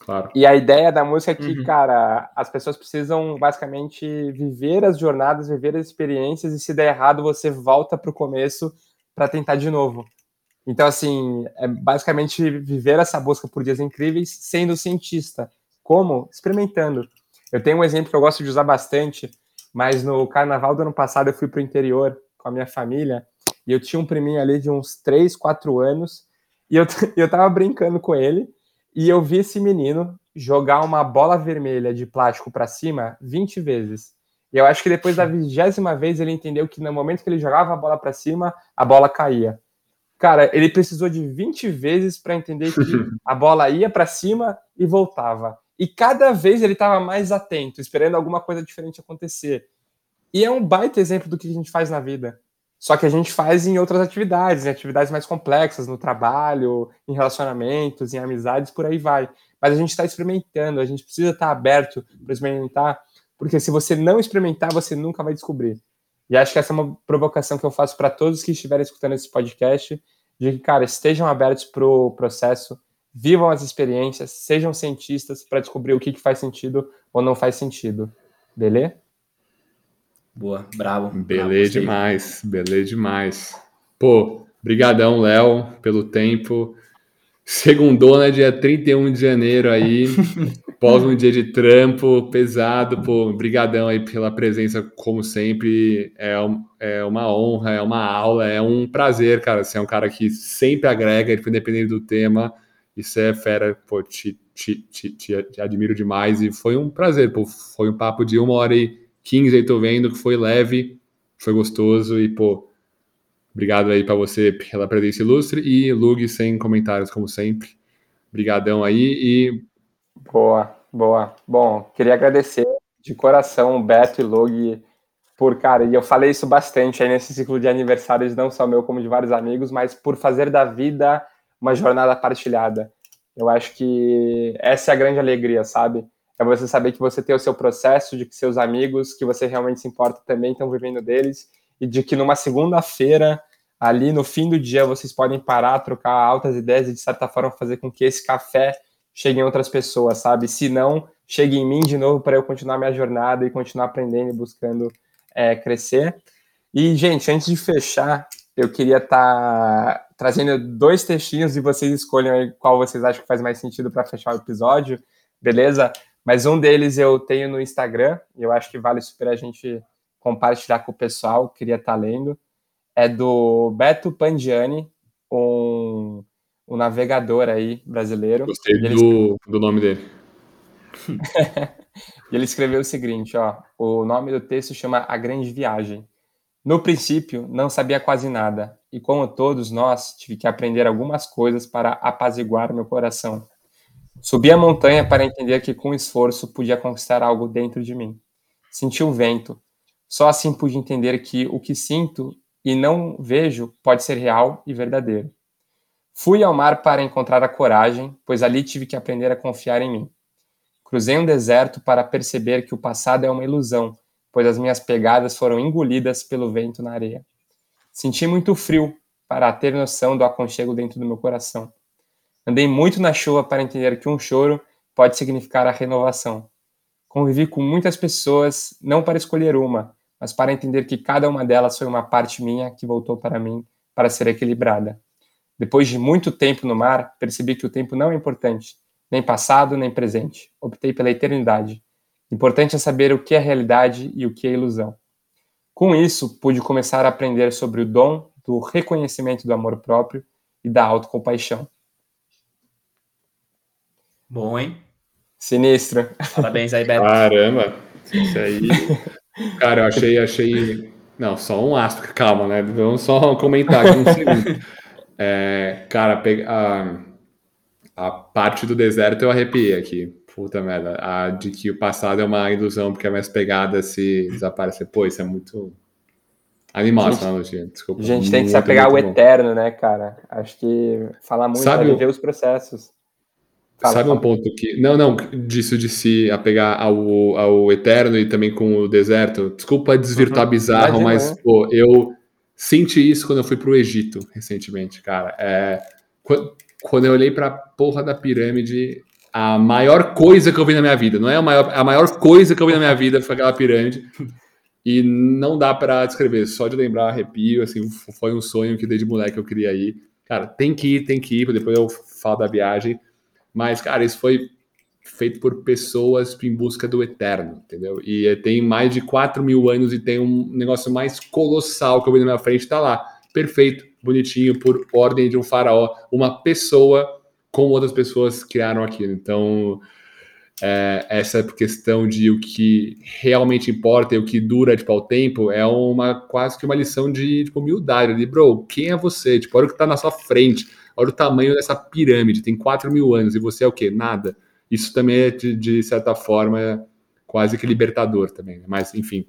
claro. E a ideia da música é que, uhum. cara, as pessoas precisam basicamente viver as jornadas, viver as experiências, e se der errado, você volta para o começo para tentar de novo. Então, assim, é basicamente viver essa busca por dias incríveis sendo cientista. Como? Experimentando. Eu tenho um exemplo que eu gosto de usar bastante, mas no carnaval do ano passado eu fui para o interior com a minha família e eu tinha um priminho ali de uns 3, 4 anos e eu, eu tava brincando com ele e eu vi esse menino jogar uma bola vermelha de plástico para cima 20 vezes. E eu acho que depois da vigésima vez ele entendeu que no momento que ele jogava a bola para cima, a bola caía. Cara, ele precisou de 20 vezes para entender que a bola ia para cima e voltava. E cada vez ele estava mais atento, esperando alguma coisa diferente acontecer. E é um baita exemplo do que a gente faz na vida. Só que a gente faz em outras atividades, em atividades mais complexas, no trabalho, em relacionamentos, em amizades, por aí vai. Mas a gente está experimentando, a gente precisa estar tá aberto para experimentar, porque se você não experimentar, você nunca vai descobrir. E acho que essa é uma provocação que eu faço para todos que estiverem escutando esse podcast, de que, cara, estejam abertos para o processo, vivam as experiências, sejam cientistas para descobrir o que, que faz sentido ou não faz sentido. Beleza? Boa, bravo. Beleza demais, beleza demais. Pô, brigadão, Léo, pelo tempo. Segundou, né, dia 31 de janeiro aí, pós um dia de trampo pesado, pô, brigadão aí pela presença, como sempre, é, um, é uma honra, é uma aula, é um prazer, cara, você é um cara que sempre agrega, independente do tema, isso é fera, pô, te, te, te, te, admiro demais e foi um prazer, pô, foi um papo de uma hora e quinze aí, tô vendo que foi leve, foi gostoso e, pô, obrigado aí para você pela presença ilustre e Lug sem comentários, como sempre. Obrigadão aí e... Boa, boa. Bom, queria agradecer de coração Beto e Lug por, cara, e eu falei isso bastante aí nesse ciclo de aniversários, não só meu, como de vários amigos, mas por fazer da vida uma jornada partilhada. Eu acho que essa é a grande alegria, sabe? É você saber que você tem o seu processo, de que seus amigos, que você realmente se importa também estão vivendo deles, e de que numa segunda-feira, ali no fim do dia, vocês podem parar, trocar altas ideias e, de certa forma, fazer com que esse café chegue em outras pessoas, sabe? Se não, chegue em mim de novo para eu continuar minha jornada e continuar aprendendo e buscando é, crescer. E, gente, antes de fechar, eu queria estar tá trazendo dois textinhos e vocês escolham qual vocês acham que faz mais sentido para fechar o episódio, beleza? Mas um deles eu tenho no Instagram, e eu acho que vale super a gente compartilhar com o pessoal, queria estar tá lendo. É do Beto Pandiani, um, um navegador aí brasileiro. Gostei do, do nome dele. e ele escreveu o seguinte, ó, o nome do texto chama A Grande Viagem. No princípio, não sabia quase nada, e como todos nós, tive que aprender algumas coisas para apaziguar meu coração. Subi a montanha para entender que com esforço podia conquistar algo dentro de mim. Senti o vento. Só assim pude entender que o que sinto e não vejo pode ser real e verdadeiro. Fui ao mar para encontrar a coragem, pois ali tive que aprender a confiar em mim. Cruzei um deserto para perceber que o passado é uma ilusão pois as minhas pegadas foram engolidas pelo vento na areia. Senti muito frio para ter noção do aconchego dentro do meu coração. Andei muito na chuva para entender que um choro pode significar a renovação. Convivi com muitas pessoas, não para escolher uma, mas para entender que cada uma delas foi uma parte minha que voltou para mim para ser equilibrada. Depois de muito tempo no mar, percebi que o tempo não é importante, nem passado nem presente. Optei pela eternidade Importante é saber o que é realidade e o que é ilusão. Com isso, pude começar a aprender sobre o dom do reconhecimento do amor próprio e da autocompaixão. Bom, hein? Sinistro. Parabéns aí, Beto. Caramba, isso aí. Cara, eu achei, achei. Não, só um astro, calma, né? Vamos só comentar aqui um segundo. É, cara, a, a parte do deserto eu arrepiei aqui. Puta merda. A de que o passado é uma ilusão porque é mais pegada se desaparecer. Pô, isso é muito animal essa analogia. Desculpa. A gente tem que se apegar ao eterno, né, cara? Acho que falar muito Sabe, é viver os processos. Fala, Sabe fala. um ponto que. Não, não, disso de se apegar ao, ao eterno e também com o deserto. Desculpa desvirtuar uhum. bizarro, Imagina, mas, né? pô, eu senti isso quando eu fui pro Egito recentemente, cara. É, quando eu olhei pra porra da pirâmide, a maior coisa que eu vi na minha vida. Não é a maior, a maior coisa que eu vi na minha vida foi aquela pirâmide. E não dá para descrever, só de lembrar arrepio, assim, foi um sonho que desde moleque eu queria ir. Cara, tem que ir, tem que ir, depois eu falo da viagem. Mas, cara, isso foi feito por pessoas em busca do eterno, entendeu? E tem mais de 4 mil anos e tem um negócio mais colossal que eu vi na minha frente, tá lá. Perfeito, bonitinho, por ordem de um faraó. Uma pessoa como outras pessoas criaram aquilo. Então, é, essa questão de o que realmente importa e o que dura tipo, ao tempo é uma quase que uma lição de tipo, humildade. De, bro, quem é você? Tipo, olha o que está na sua frente. Olha o tamanho dessa pirâmide. Tem 4 mil anos e você é o quê? Nada. Isso também é, de, de certa forma, quase que libertador também. Né? Mas, enfim,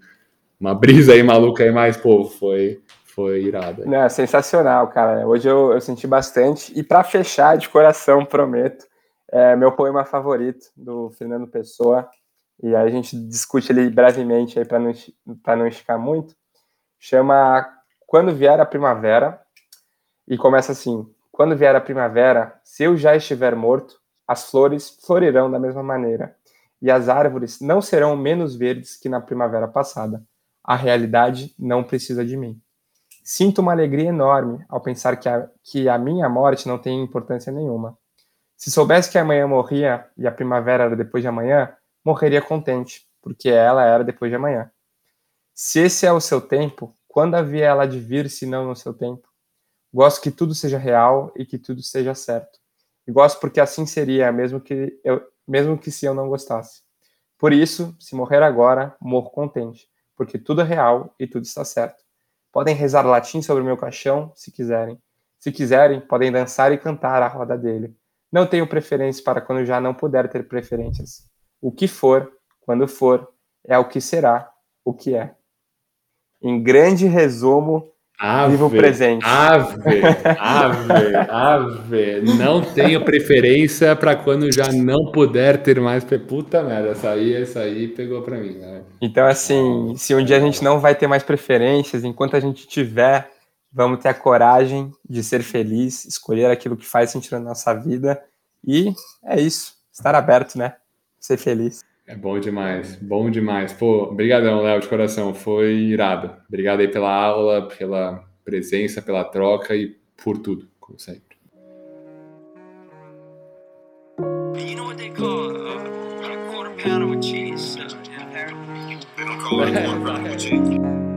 uma brisa aí maluca aí, mas, pô, foi foi irada. Não, sensacional, cara. Hoje eu, eu senti bastante. E para fechar, de coração, prometo, é meu poema favorito do Fernando Pessoa. E aí a gente discute ele brevemente aí para não, não esticar muito. Chama Quando Vier a Primavera. E começa assim: Quando vier a primavera, se eu já estiver morto, as flores florirão da mesma maneira. E as árvores não serão menos verdes que na primavera passada. A realidade não precisa de mim. Sinto uma alegria enorme ao pensar que a, que a minha morte não tem importância nenhuma. Se soubesse que amanhã morria e a primavera era depois de amanhã, morreria contente, porque ela era depois de amanhã. Se esse é o seu tempo, quando havia ela de vir se não no seu tempo? Gosto que tudo seja real e que tudo seja certo. E gosto porque assim seria, mesmo que eu, mesmo que se eu não gostasse. Por isso, se morrer agora, morro contente, porque tudo é real e tudo está certo. Podem rezar latim sobre o meu caixão, se quiserem. Se quiserem, podem dançar e cantar à roda dele. Não tenho preferência para quando já não puder ter preferências. O que for, quando for, é o que será, o que é. Em grande resumo, Ave, Viva o presente. Ave, ave, ave. Não tenho preferência para quando já não puder ter mais. Puta merda, essa aí, essa aí pegou para mim, né? Então, assim, se um dia a gente não vai ter mais preferências, enquanto a gente tiver, vamos ter a coragem de ser feliz, escolher aquilo que faz sentido na nossa vida. E é isso. Estar aberto, né? Ser feliz. É bom demais, bom demais. Pô, obrigadão, Léo, de coração. Foi irado. Obrigado aí pela aula, pela presença, pela troca e por tudo, como sempre. You know what they call a quarter pounder with cheese uh, in Paris? They don't call it a quarter pounder with cheese.